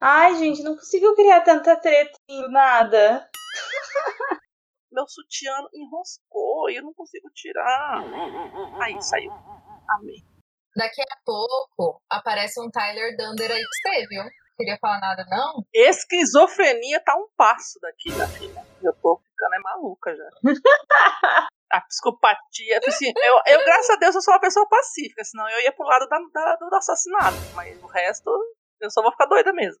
Ai, gente, não consigo criar tanta treta do nada. Meu sutiã enroscou e eu não consigo tirar. Aí, saiu. Amei. Daqui a pouco aparece um Tyler Dunder aí pra você, viu? Queria falar nada, não? Esquizofrenia tá um passo daqui da filha. Eu tô ficando é maluca já. a psicopatia. Assim, eu, eu, graças a Deus, eu sou uma pessoa pacífica, senão eu ia pro lado da, da, do assassinato. Mas o resto, eu só vou ficar doida mesmo.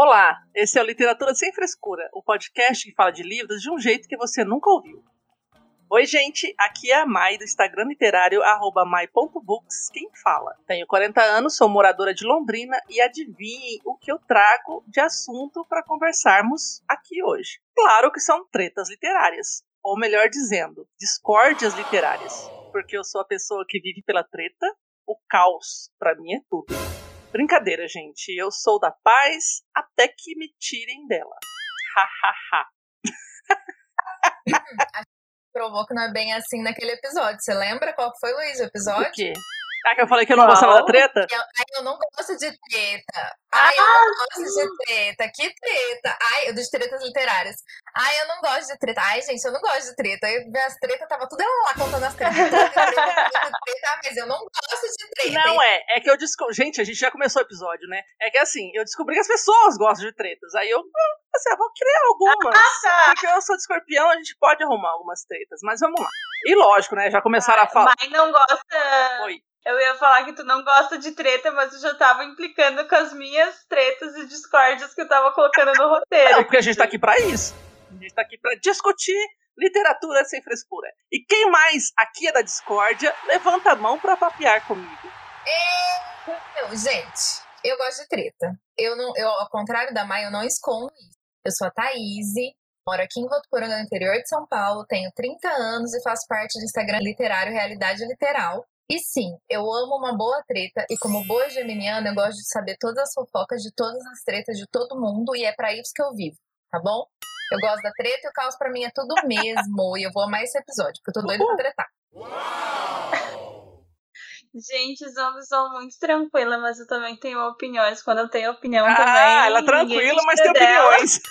Olá, esse é o Literatura Sem Frescura, o podcast que fala de livros de um jeito que você nunca ouviu. Oi, gente, aqui é a Mai do Instagram literário mai.books, quem fala. Tenho 40 anos, sou moradora de Londrina e adivinhem o que eu trago de assunto para conversarmos aqui hoje. Claro que são tretas literárias, ou melhor dizendo, discórdias literárias, porque eu sou a pessoa que vive pela treta, o caos para mim é tudo. Brincadeira, gente. Eu sou da paz até que me tirem dela. Hahaha. Provou que não é bem assim naquele episódio. Você lembra qual foi, Luiz, o episódio? O quê? Ah, que eu falei que eu não gostava da treta? Eu, ai, eu não gosto de treta. Ai, eu não gosto de treta. Que treta? Ai, eu de tretas literárias. Ai, eu não gosto de treta. Ai, gente, eu não gosto de treta. Eu, as tretas, tava tudo ela lá contando as tretas. Treta, treta, treta, mas eu não gosto de treta. Não, é. É que eu descobri. Gente, a gente já começou o episódio, né? É que assim, eu descobri que as pessoas gostam de tretas. Aí eu, assim, eu vou criar algumas. Ah, tá. Porque eu sou de escorpião, a gente pode arrumar algumas tretas. Mas vamos lá. E lógico, né? Já começaram a falar. Mas não gosta. Oi. Eu ia falar que tu não gosta de treta, mas eu já tava implicando com as minhas tretas e discórdias que eu tava colocando no roteiro. Não, porque a gente tá aqui pra isso. A gente tá aqui pra discutir literatura sem frescura. E quem mais aqui é da discórdia, levanta a mão pra papear comigo. Eu, gente, eu gosto de treta. Eu não, eu, ao contrário da Mai, eu não escondo isso. Eu sou a Thaís, moro aqui em Votuporanga, no interior de São Paulo, tenho 30 anos e faço parte do Instagram literário Realidade Literal. E sim, eu amo uma boa treta e como boa geminiana, eu gosto de saber todas as fofocas de todas as tretas de todo mundo e é para isso que eu vivo, tá bom? Eu gosto da treta e o caos pra mim é tudo mesmo e eu vou amar esse episódio, porque eu tô doida pra tretar. Gente, sou uma pessoa muito tranquila, mas eu também tenho opiniões. Quando eu tenho opinião Ah, também. ela é tranquila, mas tem opiniões.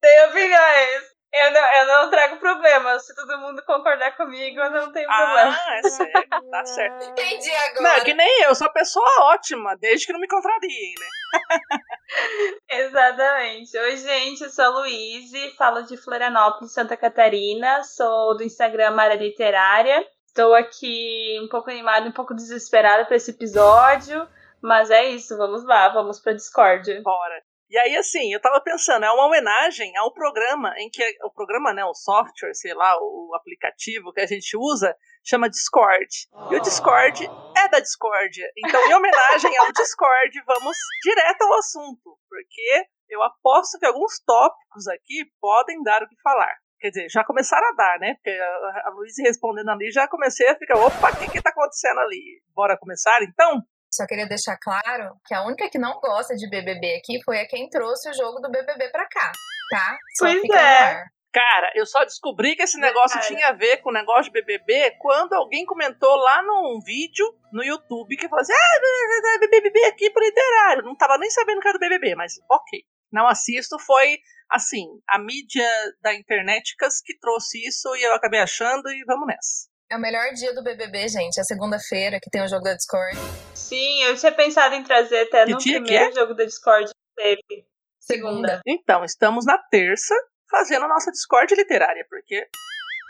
Tenho opiniões. Eu não, eu não trago problema. Se todo mundo concordar comigo, eu não tenho problema. Ah, é certo, tá certo. Entendi Não, agora. é que nem eu, eu sou uma pessoa ótima, desde que não me contrariem, né? Exatamente. Oi, gente, eu sou a Luíse, falo de Florianópolis, Santa Catarina, sou do Instagram Mara Literária. Estou aqui um pouco animada, um pouco desesperada para esse episódio, mas é isso, vamos lá, vamos pra Discord. Bora. E aí, assim, eu tava pensando, é uma homenagem ao programa em que. O programa, né? O software, sei lá, o aplicativo que a gente usa, chama Discord. E o Discord é da discórdia. Então, em homenagem ao Discord, vamos direto ao assunto. Porque eu aposto que alguns tópicos aqui podem dar o que falar. Quer dizer, já começaram a dar, né? Porque a, a Luiz respondendo ali, já comecei a ficar, opa, o que que tá acontecendo ali? Bora começar, então? Só queria deixar claro que a única que não gosta de BBB aqui foi a quem trouxe o jogo do BBB pra cá, tá? Só Pois é. Cara, eu só descobri que esse negócio Cara. tinha a ver com o negócio de BBB quando alguém comentou lá num vídeo no YouTube que falou assim: ah, BBB aqui pro literário. Não tava nem sabendo que era do BBB, mas ok. Não assisto, foi assim, a mídia da interneticas que trouxe isso e eu acabei achando e vamos nessa. É o melhor dia do BBB, gente. É segunda-feira que tem o jogo da Discord. Sim, eu tinha pensado em trazer até Que no dia que primeiro é? jogo da Discord que teve. Segunda. Então, estamos na terça fazendo a nossa Discord literária, porque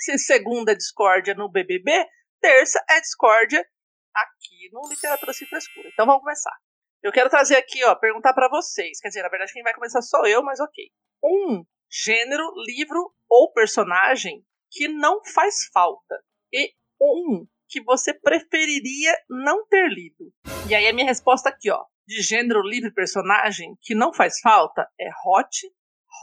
se segunda é discórdia no BBB, terça é discórdia aqui no Literatura Sem Frescura. Então vamos começar. Eu quero trazer aqui, ó, perguntar pra vocês. Quer dizer, na verdade quem vai começar sou eu, mas ok. Um gênero, livro ou personagem que não faz falta. E um que você preferiria não ter lido. E aí a minha resposta aqui, ó. De gênero livre personagem que não faz falta é hot,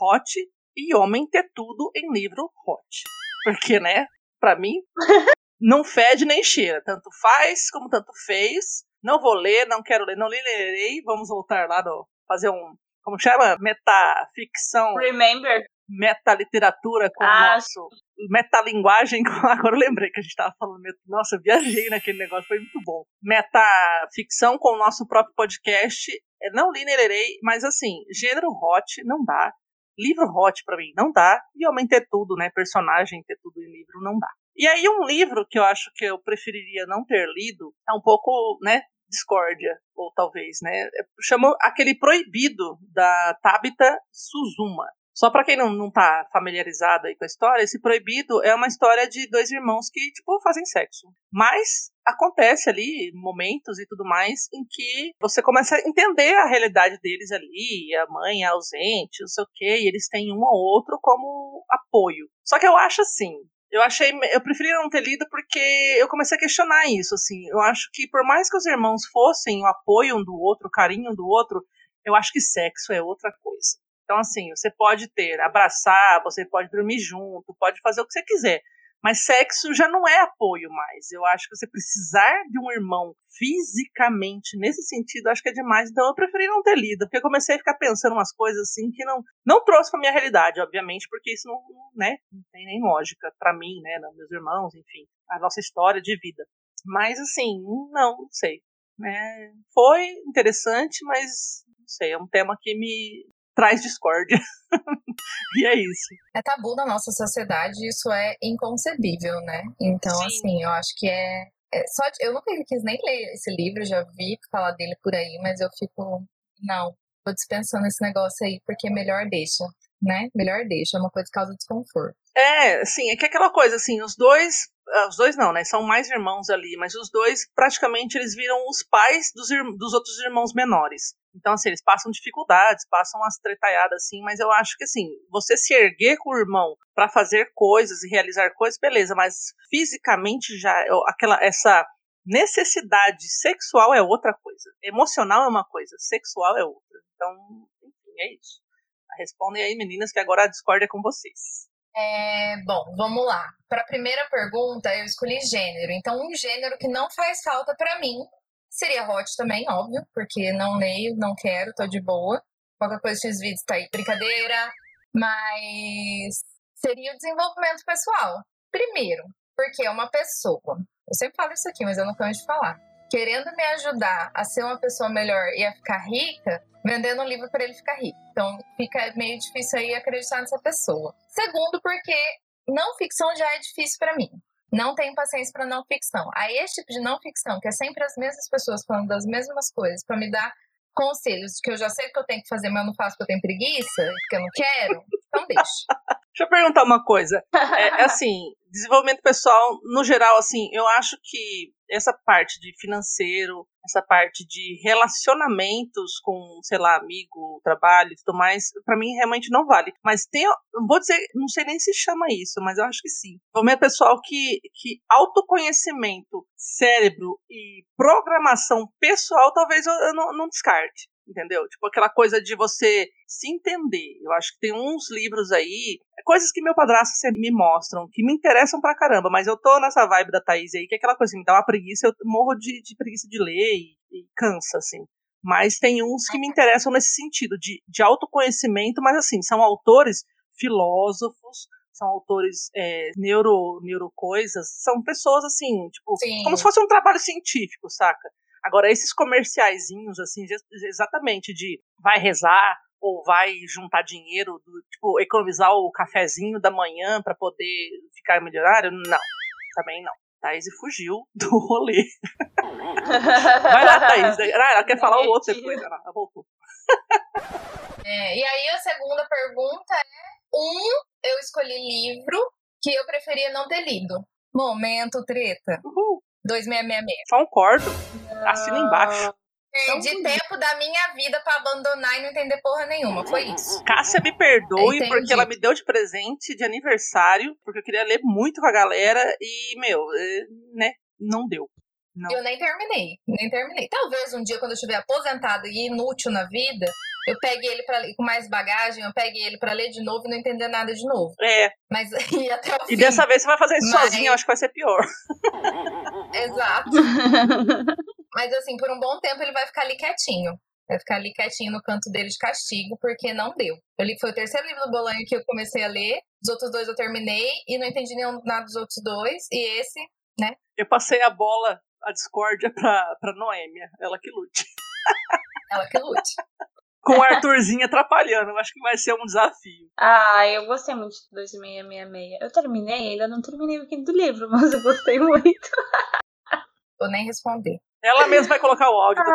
hot e homem ter tudo em livro hot. Porque, né, pra mim, não fede nem cheira. Tanto faz como tanto fez. Não vou ler, não quero ler, não lerei. Vamos voltar lá no. fazer um. Como chama? Metaficção. Remember? Metaliteratura com ah, o nosso. Metalinguagem. Agora eu lembrei que a gente tava falando. Nossa, eu viajei naquele negócio, foi muito bom. Metaficção com o nosso próprio podcast. É, não li nem lerei, mas assim, gênero hot não dá. Livro hot para mim não dá. E homem ter tudo, né? Personagem ter tudo em livro não dá. E aí um livro que eu acho que eu preferiria não ter lido é um pouco, né, discórdia, ou talvez, né? Chamou aquele proibido da Tabita Suzuma. Só para quem não, não tá familiarizado aí com a história, esse proibido é uma história de dois irmãos que, tipo, fazem sexo. Mas acontece ali momentos e tudo mais em que você começa a entender a realidade deles ali, a mãe é ausente, não sei o quê, e eles têm um ao outro como apoio. Só que eu acho assim, eu achei, eu preferi não ter lido porque eu comecei a questionar isso, assim. Eu acho que por mais que os irmãos fossem o apoio um do outro, o carinho um do outro, eu acho que sexo é outra coisa. Então, assim, você pode ter, abraçar, você pode dormir junto, pode fazer o que você quiser. Mas sexo já não é apoio mais. Eu acho que você precisar de um irmão fisicamente, nesse sentido, acho que é demais. Então eu preferi não ter lido, porque eu comecei a ficar pensando umas coisas assim que não não trouxe para minha realidade, obviamente, porque isso não, né, não tem nem lógica para mim, né, meus irmãos, enfim, a nossa história de vida. Mas assim, não, não sei. Né? Foi interessante, mas não sei, é um tema que me traz discórdia. e é isso. É tabu na nossa sociedade, isso é inconcebível, né? Então, Sim. assim, eu acho que é, é só eu nunca quis nem ler esse livro, já vi falar dele por aí, mas eu fico não, tô dispensando esse negócio aí porque melhor deixa, né? Melhor deixa, é uma coisa que causa desconforto. É, sim, é que aquela coisa assim, os dois ah, os dois não, né? São mais irmãos ali, mas os dois praticamente eles viram os pais dos, dos outros irmãos menores. Então, assim, eles passam dificuldades, passam umas tretaiadas assim, mas eu acho que assim, você se erguer com o irmão para fazer coisas e realizar coisas, beleza, mas fisicamente já aquela essa necessidade sexual é outra coisa. Emocional é uma coisa, sexual é outra. Então, enfim, é isso. Respondem aí, meninas, que agora a discórdia é com vocês. É, bom, vamos lá. Para a primeira pergunta, eu escolhi gênero. Então, um gênero que não faz falta para mim seria hot também, óbvio, porque não leio, não quero, tô de boa. Qualquer coisa X vídeos tá aí, brincadeira. Mas seria o desenvolvimento pessoal. Primeiro, porque é uma pessoa. Eu sempre falo isso aqui, mas eu não canso de falar. Querendo me ajudar a ser uma pessoa melhor e a ficar rica, vendendo um livro para ele ficar rico. Então fica meio difícil aí acreditar nessa pessoa. Segundo, porque não ficção já é difícil para mim. Não tenho paciência para não ficção. Aí esse tipo de não ficção, que é sempre as mesmas pessoas falando das mesmas coisas para me dar conselhos que eu já sei que eu tenho que fazer, mas eu não faço porque eu tenho preguiça, porque eu não quero, então deixa. Deixa eu perguntar uma coisa. É, é assim, desenvolvimento pessoal, no geral, assim, eu acho que essa parte de financeiro, essa parte de relacionamentos com, sei lá, amigo, trabalho e tudo mais, para mim realmente não vale. Mas tem, vou dizer, não sei nem se chama isso, mas eu acho que sim. Desenvolvimento pessoal que, que autoconhecimento, cérebro e programação pessoal, talvez eu, eu não, não descarte entendeu? Tipo aquela coisa de você se entender. Eu acho que tem uns livros aí, coisas que meu padrasto sempre me mostram, que me interessam pra caramba, mas eu tô nessa vibe da Thaís aí, que é aquela coisa assim, me dá uma preguiça, eu morro de, de preguiça de ler e, e cansa, assim. Mas tem uns que me interessam nesse sentido, de, de autoconhecimento, mas assim, são autores filósofos, são autores é, neuro, neurocoisas, são pessoas assim, tipo, Sim. como se fosse um trabalho científico, saca? Agora, esses comerciaizinhos, assim, exatamente de vai rezar ou vai juntar dinheiro, do, tipo, economizar o cafezinho da manhã para poder ficar milionário, não. Também não. Thaís fugiu do rolê. vai lá, Thaís. Ah, ela quer falar o outro depois. Ela voltou. É, e aí a segunda pergunta é: um, eu escolhi livro que eu preferia não ter lido. Momento treta. Uhul. 2666. Concordo. Assina embaixo. Perdi tempo da minha vida para abandonar e não entender porra nenhuma. Foi isso. Cássia me perdoe Entendi. porque ela me deu de presente de aniversário, porque eu queria ler muito com a galera e, meu, é, né? não deu. Não. Eu nem terminei, nem terminei. Talvez um dia, quando eu estiver aposentado e inútil na vida, eu pegue ele pra, com mais bagagem, eu pegue ele pra ler de novo e não entender nada de novo. É. Mas e até o E fim. dessa vez você vai fazer isso Mas- sozinha, eu acho que vai ser pior. Exato. Mas assim, por um bom tempo ele vai ficar ali quietinho. Vai ficar ali quietinho no canto dele de castigo, porque não deu. Eu li, foi o terceiro livro do Bolanho que eu comecei a ler. Os outros dois eu terminei e não entendi nenhum, nada dos outros dois. E esse, Eu passei a bola, a discórdia pra, pra Noêmia, ela que lute. ela que lute. Com o Arthurzinho atrapalhando, eu acho que vai ser um desafio. Ah, eu gostei muito de 2666. Eu terminei, ainda não terminei o quinto livro, mas eu gostei muito. Vou nem responder. Ela mesma vai colocar o áudio.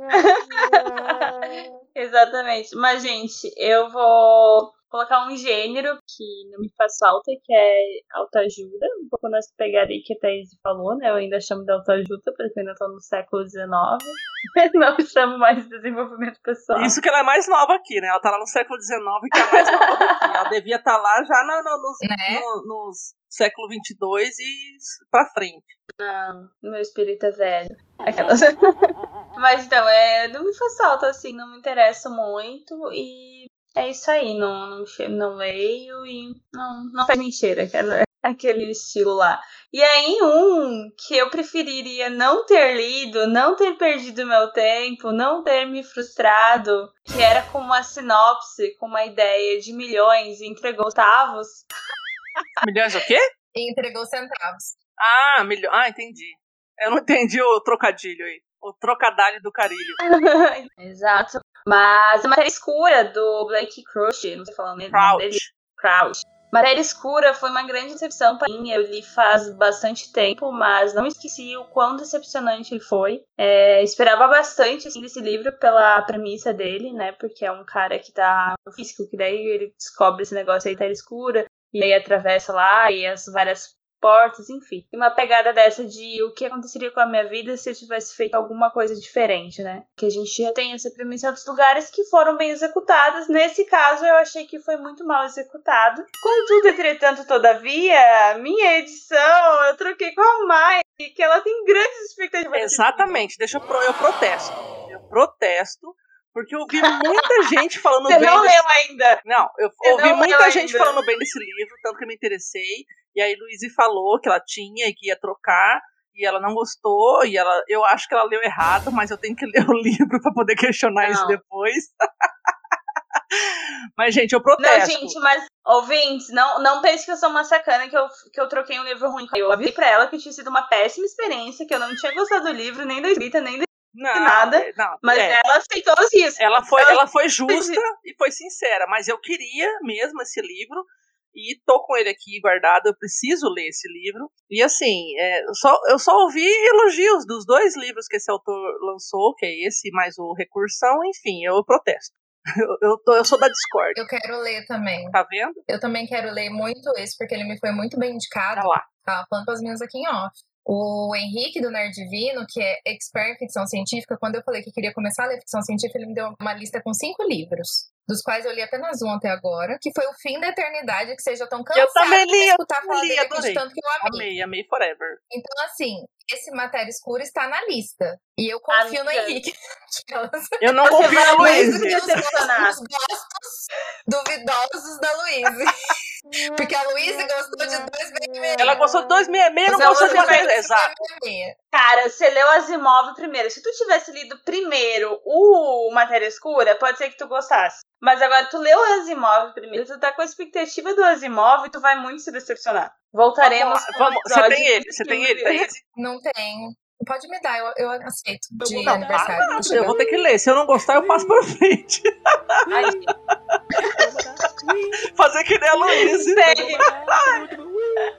Exatamente. Mas, gente, eu vou colocar um gênero que não me faz falta, que é autoajuda. Um pouco nessa pegada aí que a Thaís falou, né? Eu ainda chamo de autoajuda, porque eu ainda tô no século XIX. não chamo mais de desenvolvimento pessoal. Isso que ela é mais nova aqui, né? Ela tá lá no século XIX, que é a mais nova aqui. Ela devia estar lá já no, no, nos, Né? no- nos século 22 e pra frente. Não, meu espírito é velho. Aquelas... Mas então, é, não me faz falta, assim, não me interessa muito e é isso aí, não, não, não leio e não, não faz mentira, aquela, aquele estilo lá. E aí, um que eu preferiria não ter lido, não ter perdido meu tempo, não ter me frustrado, que era com uma sinopse, com uma ideia de milhões e entregou centavos. Milhões o quê? E entregou centavos. Ah, milhões. Ah, entendi. Eu não entendi o trocadilho aí. O trocadilho do carilho. Exato. Mas a matéria escura do Blake Crouch, não sei falar o nome dele. Crouch. Crouch. Matéria Escura foi uma grande decepção para mim. Eu li faz bastante tempo, mas não esqueci o quão decepcionante ele foi. É, esperava bastante assim, desse livro pela premissa dele, né? Porque é um cara que tá no físico, que daí ele descobre esse negócio aí, Matéria Escura, e aí atravessa lá e as várias portas, enfim. E uma pegada dessa de o que aconteceria com a minha vida se eu tivesse feito alguma coisa diferente, né? Que a gente já tem essa premissa em outros lugares que foram bem executadas. Nesse caso, eu achei que foi muito mal executado. Contudo, entretanto, todavia, minha edição eu troquei com a Mai, que ela tem grandes expectativas. Exatamente. Deixa eu, pro- eu protesto. Eu protesto porque eu ouvi muita gente falando Você bem não desse- leu ainda. Não, eu Você ouvi não muita gente ainda. falando bem desse livro, tanto que eu me interessei. E aí Luíse falou que ela tinha e que ia trocar. E ela não gostou, e ela, eu acho que ela leu errado, mas eu tenho que ler o livro pra poder questionar isso Não. depois. mas, gente, eu Não, protesto. gente, mas ouvintes, não, não pense que eu sou uma sacana que eu, que eu troquei um livro ruim. Eu avisei pra ela que tinha sido uma péssima experiência, que eu não tinha gostado do livro, nem da escrita, nem da. não, nada, é, Não, Mas é. ela aceitou os riscos. Ela foi, ela foi justa e foi sincera, mas eu queria mesmo esse livro e tô com ele aqui guardado. Eu preciso ler esse livro. E assim, é, eu só, eu só ouvi elogios dos dois livros que esse autor lançou, que é esse mais o Recursão. Enfim, eu protesto. Eu, eu, tô- eu sou da Discord, Eu quero ler também. tá vendo? Eu também quero ler muito esse, porque ele me foi muito bem indicado. Tá lá. Tava falando com as minhas aqui em off. O Henrique do Nerd Divino, que é expert em ficção científica, quando eu falei que queria começar a ler ficção científica, ele me deu uma lista com cinco livros, dos quais eu li apenas um até agora, que foi O Fim da Eternidade, que vocês já estão cansados também de li, eu escutar falar li, dele adorei. de tanto que eu amei. Amei, amei forever. Então, assim, esse Matéria Escura está na lista. E eu confio no. Henrique. Eu não confio na mais Luíse. do que decepcionar. os gostos duvidosos da Luíse. Porque a Luíse gostou de dois bem Ela gostou de 266, não Não, gostou de você vai- matéria. Exato. Cara, você leu Asimov primeiro. Se tu tivesse lido primeiro o Matéria Escura, pode ser que tu gostasse. Mas agora tu leu o Asimov primeiro, tu tá com a expectativa do Asimov e tu vai muito se decepcionar. Voltaremos. Vamos vamos- Você tem ele, você tem ele? Não tenho. Pode me dar, eu, eu aceito. De Não, aniversário. Deixa eu vou ter que ler. Se eu não gostar, eu passo pra frente. Fazer que nem a Luíse. segue.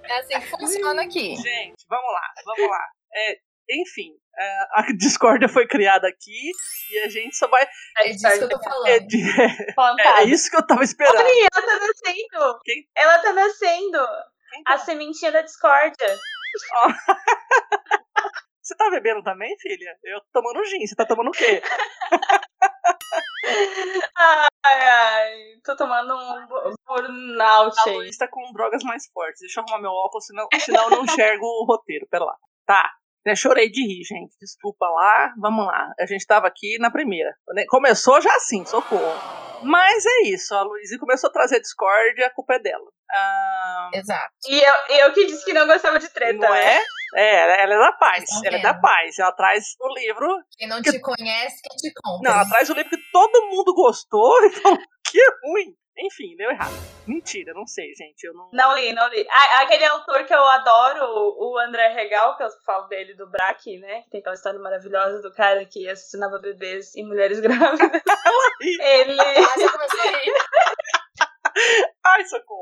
É assim que funciona aqui. Gente, vamos lá, vamos lá. É, enfim, é, a discórdia foi criada aqui e a gente só vai. É disso que eu tô É, falando. de- é Fantástico. isso que eu tava esperando. Olha, ela tá nascendo. Quem? Ela tá nascendo. Quem A tá? sementinha da discórdia. Você tá bebendo também, filha? Eu tô tomando gin. Você tá tomando o quê? Ai, ai. Tô tomando um burnout A. Luiz tá com drogas mais fortes. Deixa eu arrumar meu óculos, senão, senão eu não enxergo o roteiro. Pera lá. Tá. Já chorei de rir, gente. Desculpa lá. Vamos lá. A gente tava aqui na primeira. Começou já assim, socorro. Mas é isso. A Luísa começou a trazer discórdia, a culpa é dela. Ah, Exato. E eu, eu que disse que não gostava de treta, não né? é? É, ela é da paz. Ela é da vendo. paz. Ela traz o livro. Quem não te conhece, quem te compra. Não, ela traz o livro que todo mundo gostou. Então, que é ruim. Enfim, deu errado. Mentira, não sei, gente. Eu não. Não li, não li. Ah, aquele autor que eu adoro, o André Regal, que eu falo dele do Braque, né? Que tem aquela história maravilhosa do cara que assassinava bebês e mulheres grávidas. Ele. Já começou a rir. Ai, socorro.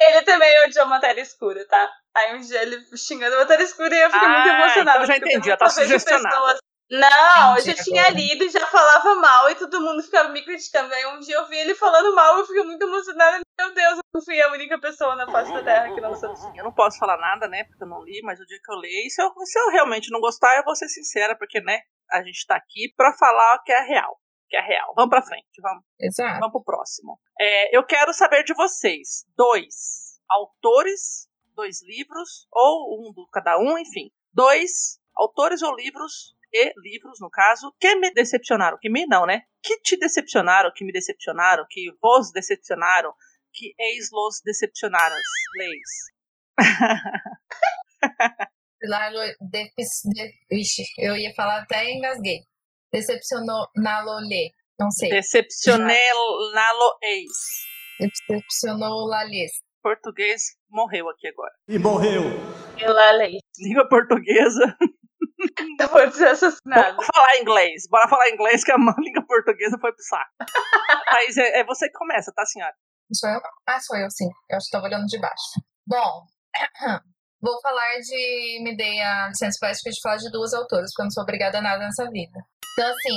Ele também odiou matéria escura, tá? Aí um dia ele xingando matéria escura e eu fiquei muito Ah, emocionada. então eu já entendi, ela tá sugestionada. pessoas- Não, eu Entendi já tinha agora. lido e já falava mal e todo mundo ficava me criticando. Aí um dia eu vi ele falando mal e eu fiquei muito emocionada. Meu Deus, eu não fui a única pessoa na face da Terra que não soube. Eu não posso falar nada, né? Porque eu não li, mas o dia que eu ler, e se eu, se eu realmente não gostar, eu vou ser sincera, porque, né? A gente tá aqui pra falar o que é real. Que é real. Vamos pra frente, vamos, Exato. vamos pro próximo. É, eu quero saber de vocês. Dois autores, dois livros, ou um do cada um, enfim. Dois autores ou livros, e livros, no caso, que me decepcionaram. Que me não, né? Que te decepcionaram, que me decepcionaram, que vos decepcionaram, que ex-los decepcionaram. Leis. De, ixi, eu ia falar até engasguei. Decepcionou na Lolê. Não sei. Decepcionei-lo ex. Decepcionou Lalês. Português morreu aqui agora. E morreu. E lá, lei. Língua portuguesa. Eu vou ser assassinado. Vamos falar inglês. Bora falar inglês que a língua portuguesa foi pro saco. Mas é, é você que começa, tá, senhora? Sou eu? Ah, sou eu, sim. Eu acho que tava olhando de baixo. Bom, vou falar de. Me dei a licença poética de falar de duas autoras, porque eu não sou obrigada a nada nessa vida. Então, assim,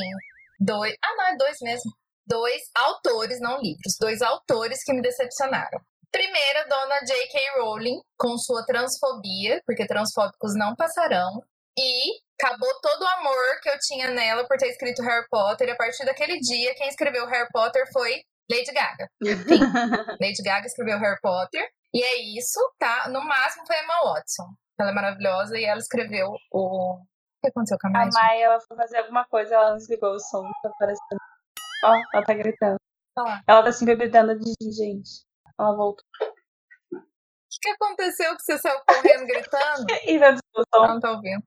dois. Ah, não, é dois mesmo. Dois autores, não livros. Dois autores que me decepcionaram. Primeiro, dona J.K. Rowling, com sua transfobia, porque transfóbicos não passarão. E acabou todo o amor que eu tinha nela por ter escrito Harry Potter. E a partir daquele dia, quem escreveu Harry Potter foi Lady Gaga. Lady Gaga escreveu Harry Potter. E é isso, tá? No máximo foi a Emma Watson. Ela é maravilhosa e ela escreveu o. O que aconteceu com a A Maia? Maia ela foi fazer alguma coisa, ela não desligou o som, tá aparecendo. Ó, ela tá gritando. Lá. Ela tá sempre gritando de gente. Ela voltou. O que, que aconteceu que você saiu correndo gritando? E vai desligar o Ela som. não tá ouvindo.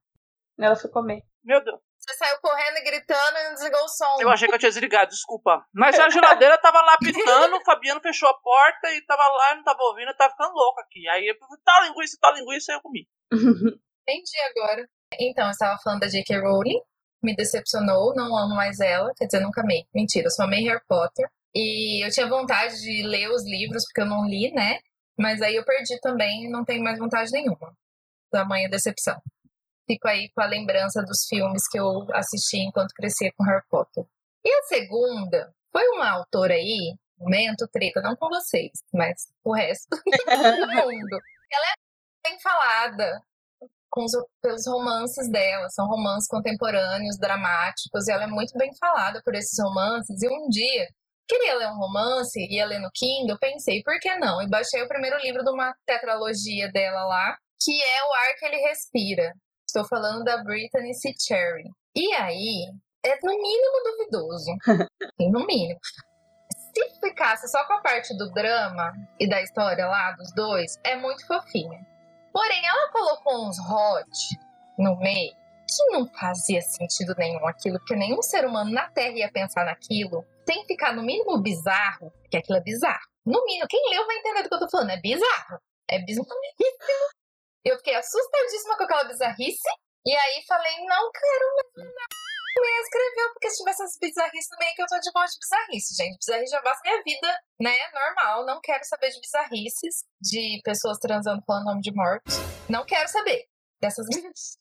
Ela foi comer. Meu Deus. Você saiu correndo e gritando e não desligou o som. Eu achei que eu tinha desligado, desculpa. Mas a geladeira tava lá pitando, o Fabiano fechou a porta e tava lá e não tava ouvindo, eu tava ficando louco aqui. Aí eu falei, tá linguiça, tá linguiça, aí eu comi. Entendi agora. Então, eu estava falando da J.K. Rowling. Me decepcionou, não amo mais ela. Quer dizer, nunca amei. Mentira, eu só amei Harry Potter. E eu tinha vontade de ler os livros, porque eu não li, né? Mas aí eu perdi também e não tenho mais vontade nenhuma. Tamanha decepção. Fico aí com a lembrança dos filmes que eu assisti enquanto crescia com Harry Potter. E a segunda foi uma autora aí, momento treta, não com vocês, mas o resto do mundo. Ela é bem falada com os, pelos romances dela. São romances contemporâneos, dramáticos, e ela é muito bem falada por esses romances. E um dia, queria ler um romance, ia ler no Kindle, pensei, por que não? E baixei o primeiro livro de uma tetralogia dela lá, que é O Ar que Ele Respira. Estou falando da Brittany C. Cherry. E aí, é no mínimo duvidoso. No mínimo. Se ficasse só com a parte do drama e da história lá dos dois, é muito fofinha. Porém, ela colocou uns hot no meio que não fazia sentido nenhum aquilo, porque nenhum ser humano na Terra ia pensar naquilo. Tem que ficar no mínimo bizarro, porque aquilo é bizarro. No mínimo, quem leu vai entender do que eu tô falando. É bizarro. É bizarríssimo. Eu fiquei assustadíssima com aquela bizarrice. E aí falei, não quero mais me escreveu, porque se tivesse essas bizarrices no meio que eu tô de boa de bizarrice, gente. Bizarrice já basta minha vida, né? Normal. Não quero saber de bizarrices, de pessoas transando falando nome de mortos. Não quero saber dessas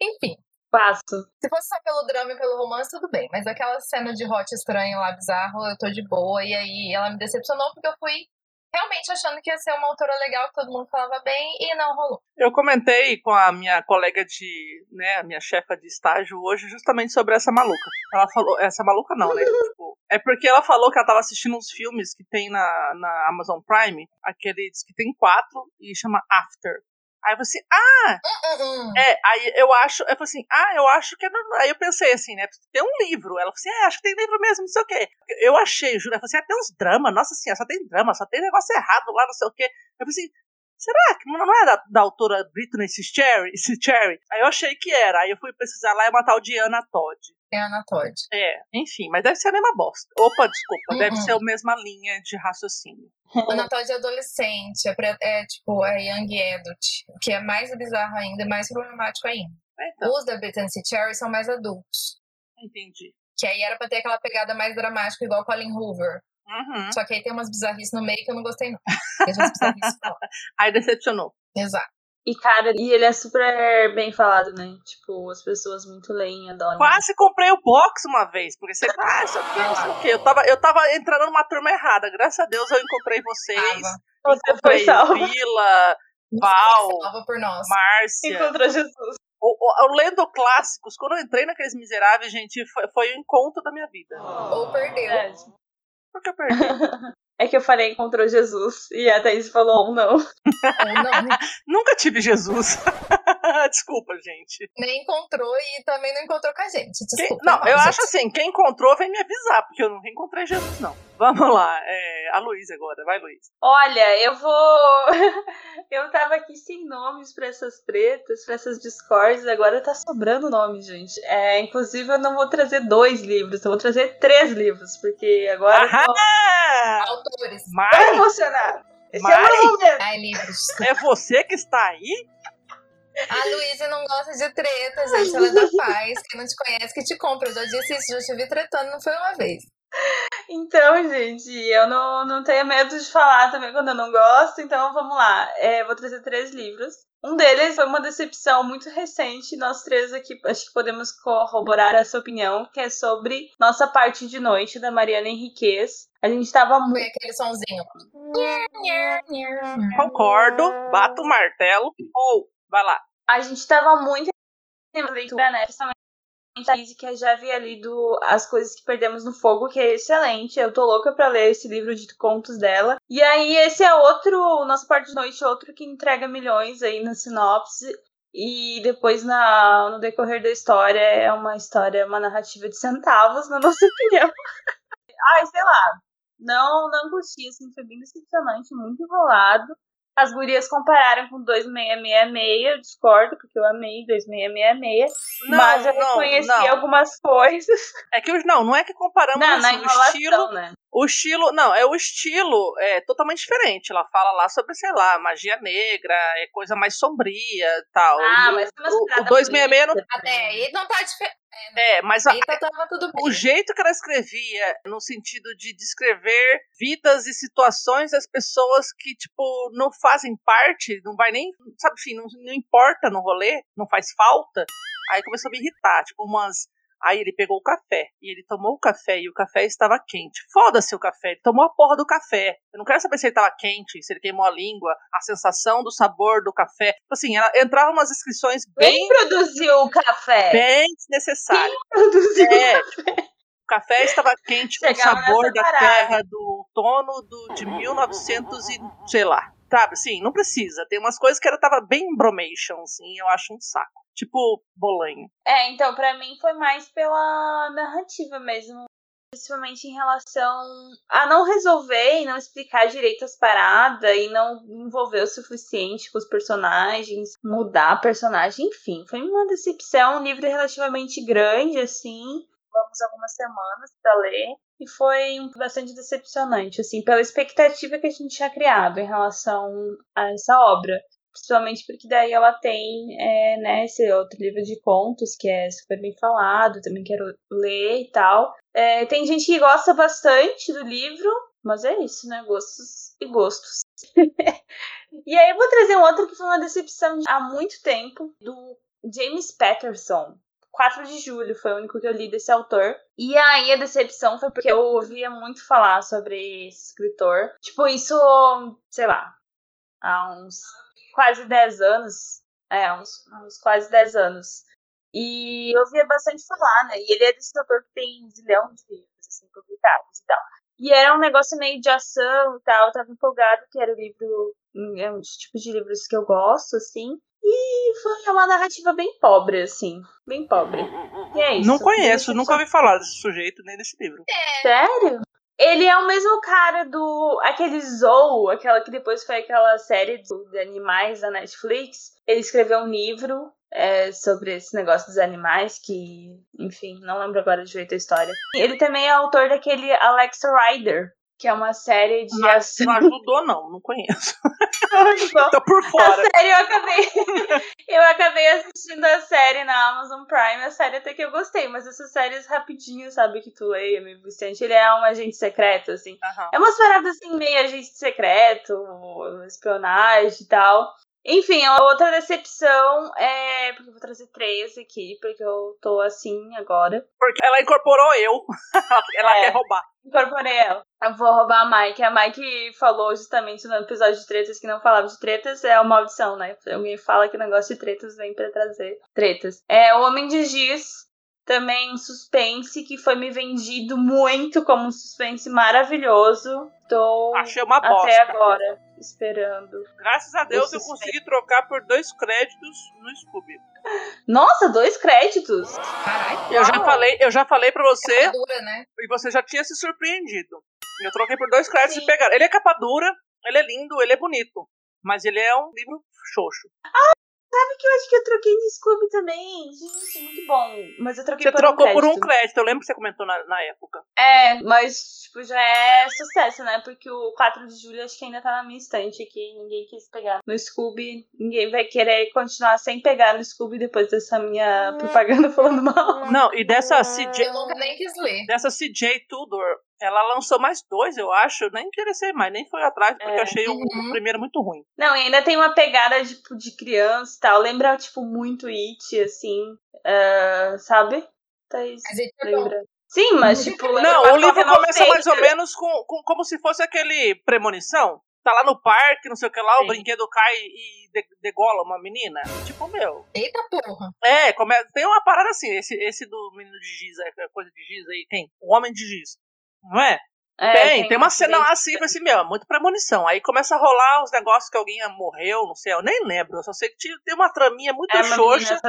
Enfim, Passo. se fosse só pelo drama e pelo romance, tudo bem. Mas aquela cena de hot estranho lá, bizarro, eu tô de boa. E aí ela me decepcionou porque eu fui realmente achando que ia ser uma autora legal, que todo mundo falava bem, e não rolou. Eu comentei com a minha colega de, né, a minha chefa de estágio hoje, justamente sobre essa maluca. Ela falou, essa maluca não, né? Tipo, É porque ela falou que ela tava assistindo uns filmes que tem na, na Amazon Prime, aqueles que tem quatro, e chama After. Aí eu falei assim, ah! Hum, hum, hum. É, aí eu acho, eu falei assim, ah, eu acho que é normal. Aí eu pensei assim, né? Tem um livro. Ela falou assim, é, acho que tem livro mesmo, não sei o quê. Eu achei, ela falou assim, ah, tem uns dramas, nossa senhora, só tem drama, só tem negócio errado lá, não sei o quê. Eu falei assim, será que não é da, da autora Britney Cherry? Cherry? Aí eu achei que era. Aí eu fui pesquisar lá, é uma tal de Ana Todd. É Ana Todd. É, enfim, mas deve ser a mesma bosta. Opa, desculpa, Uhum. deve ser a mesma linha de raciocínio. Ana Todd é adolescente, é, é tipo, é young adult, o que é mais bizarro ainda, mais problemático ainda. É, Então, Os da Britney Cherry são mais adultos. entendi. Que aí era pra ter aquela pegada mais dramática, igual Colin Hoover. Uhum. Só que aí tem umas bizarrices no meio que eu não gostei, não. Bizarrices não. Aí decepcionou. Exato. E, cara, e ele é super bem falado, né? Tipo, as pessoas muito leem, adoram. Quase comprei o box uma vez, porque você. Ah, isso aqui, não sei o quê. Eu tava, eu tava entrando numa turma errada. Graças a Deus eu encontrei vocês. Você foi Encontrei. Vila, Val. Márcia. Encontrou Jesus. O, o, o Lendo Clássicos, quando eu entrei naqueles miseráveis, gente, foi, foi o encontro da minha vida. Ou perdeu. É, Por que eu perdi? É que eu falei encontrou Jesus e a Thaís falou um não. Ou não. Nunca tive Jesus. Desculpa, gente. Nem encontrou e também não encontrou com a gente. Quem- Desculpa. não, eu gente. acho assim, quem encontrou vem me avisar, porque eu não encontrei Jesus, não. Vamos lá, é, a Luísa agora, vai, Luísa. Olha, eu vou. eu tava aqui sem nomes pra essas tretas, pra essas discórdias, agora tá sobrando nome, gente. É, inclusive, eu não vou trazer dois livros, eu vou trazer três livros, porque agora eu tô Aham! Autores. tão Mari, emocionada. Esse é Mari? o meu momento. Ai, livros. é você que está aí? A Luísa não gosta de treta, gente. Ela é da paz. Quem não te conhece, que te compra. Eu já disse isso, já te vi tretando, não foi uma vez. Então, gente, eu não, não tenho medo de falar também quando eu não gosto, então vamos lá. É, vou trazer três livros. Um deles foi uma decepção muito recente, nós três aqui acho que podemos corroborar essa opinião, que é sobre Nossa Parte de Noite, da Mariana Henriquez. A gente tava muito. Foi aquele sonzinho. Concordo, bato o martelo. Ou, vai lá. A gente tava muito em leitura, né? Principalmente a Izzy, que já havia lido As Coisas que Perdemos no Fogo, que é excelente. Eu tô louca pra ler esse livro de contos dela. E aí, esse é outro, o Nosso Parte de Noite, outro que entrega milhões aí na sinopse. E depois, na, no decorrer da história, é uma história, uma narrativa de centavos, na nossa opinião. Ai, sei lá. Não, não curti, assim, foi bem decepcionante, muito enrolado. As gurias compararam com 2666, eu discordo, porque eu amei 2666. Não, mas eu não, reconheci não. algumas coisas. É que não, não é que comparamos Não, assim, o estilo, né? O estilo, não, é o estilo é totalmente diferente. Ela fala lá sobre, sei lá, magia negra, é coisa mais sombria, tal. Ah, E mas umas o, o piadas 266 não, Até aí não tá diferente. é, mas a- Aí tá, tava tudo bem. o jeito que ela escrevia, no sentido de descrever vidas e situações das pessoas que, tipo, não fazem parte, não vai nem, sabe, enfim, não, não importa no rolê, não faz falta. Aí começou a me irritar, tipo, umas. Aí ele pegou o café, e ele tomou o café, e o café estava quente. Foda-se o café, ele tomou a porra do café. Eu não quero saber se ele estava quente, se ele queimou a língua, a sensação do sabor do café. Tipo assim, ela entrava umas descrições bem, Quem produziu o café? bem desnecessárias. produziu É, tipo, o café estava quente com o sabor da terra do outono do, de 1900 e sei lá. Sabe, assim, não precisa. Tem umas coisas que ela tava bem bromation, assim, eu acho um saco. Tipo, bolanho. É, então, pra mim foi mais pela narrativa mesmo. Principalmente em relação a não resolver e não explicar direito as paradas e não envolver o suficiente com os personagens, mudar a personagem, enfim. Foi uma decepção, um livro relativamente grande, assim. Vamos algumas semanas pra ler. E foi bastante decepcionante, assim, pela expectativa que a gente tinha criado em relação a essa obra. Principalmente porque daí ela tem, é, né, esse outro livro de contos que é super bem falado, também quero ler e tal. É, tem gente que gosta bastante do livro, mas é isso, né? Gostos e gostos. e aí eu vou trazer um outro que foi uma decepção de- há muito tempo, do James Patterson. 4 de julho foi o único que eu li desse autor. E aí a decepção foi porque eu ouvia muito falar sobre esse escritor. Tipo, isso, sei lá, há uns quase 10 anos. É, uns, uns quase 10 anos. E eu ouvia bastante falar, né? E ele é desse autor que tem zilhão de livros, assim, publicados e tal. E era um negócio meio de ação e tal, eu tava empolgado, que era o livro, é um tipo de livros que eu gosto, assim. E foi uma narrativa bem pobre, assim, bem pobre. E é isso. Não conheço, nunca ouvi falar desse sujeito nem desse livro. Sério? Ele é o mesmo cara do. aquele Zou, aquela que depois foi aquela série de animais da Netflix. Ele escreveu um livro é, sobre esse negócio dos animais, que, enfim, não lembro agora direito a história. Ele também é autor daquele Alexa Rider, que é uma série de Não, ação. não ajudou, não, não conheço. Tô por A fora. série eu acabei. eu acabei assistindo a série na Amazon Prime. A série até que eu gostei, mas essas séries rapidinho, sabe, que tu lê, é meio viciante. Ele é um agente secreto, assim. Aham. É umas paradas assim, meio agente secreto, espionagem e tal. Enfim, a outra decepção é. Porque eu vou trazer três aqui, porque eu tô assim agora. Porque ela incorporou eu. ela É. quer roubar. Incorporei ela. Eu vou roubar a Mike. A Mike falou justamente no episódio de tretas que não falava de tretas, é uma maldição, né? Alguém fala que negócio de tretas vem pra trazer tretas. É o Homem de Giz, também um suspense que foi me vendido muito como um suspense maravilhoso. Tô Achei uma até bosta. agora esperando. Graças a Deus eu consegui trocar por dois créditos no Scooby. Nossa, dois créditos! Caralho. Eu já falei, eu já falei pra você Capa dura, né? e você já tinha se surpreendido. Eu troquei por dois créditos Sim. e pegaram. Ele é capa dura, ele é lindo, ele é bonito. Mas ele é um livro xoxo. Sabe que eu acho que eu troquei no Scooby também? Gente, muito bom. Mas eu troquei Você por trocou um por um crédito. crédito, eu lembro que você comentou na, na época. É, mas, tipo, já é sucesso, né? Porque o 4 de julho acho que ainda tá na minha estante aqui. Ninguém quis pegar no Scooby. Ninguém vai querer continuar sem pegar no Scooby depois dessa minha propaganda falando mal. Não, e dessa CJ, Eu nunca nem quis ler. dessa CJ Tudor, ela lançou mais dois, eu acho. Eu nem interessei mais, nem foi atrás, porque É. eu achei o, Uhum. o primeiro muito ruim. Não, e ainda tem uma pegada, tipo, de criança e tal. Lembra, tipo, muito It, assim. ah, sabe? Thaís, Mas ele é bom. lembra? Sim, mas, tipo... lembra Não, o livro começa mais ou menos com, com- como se fosse aquele premonição. Tá lá no parque, não sei o que lá, o Sim. brinquedo cai e de- degola uma menina. Tipo, meu. Eita porra. É, come- tem uma parada assim, esse, esse do menino de giz, é coisa de giz aí, tem. O homem de giz. Não é? É, tem, tem, uma um cena acidente. assim, assim, meu, é muito premonição. Aí começa a rolar os negócios que alguém morreu, não sei, eu nem lembro. Eu só sei que tem uma traminha muito É xoxa.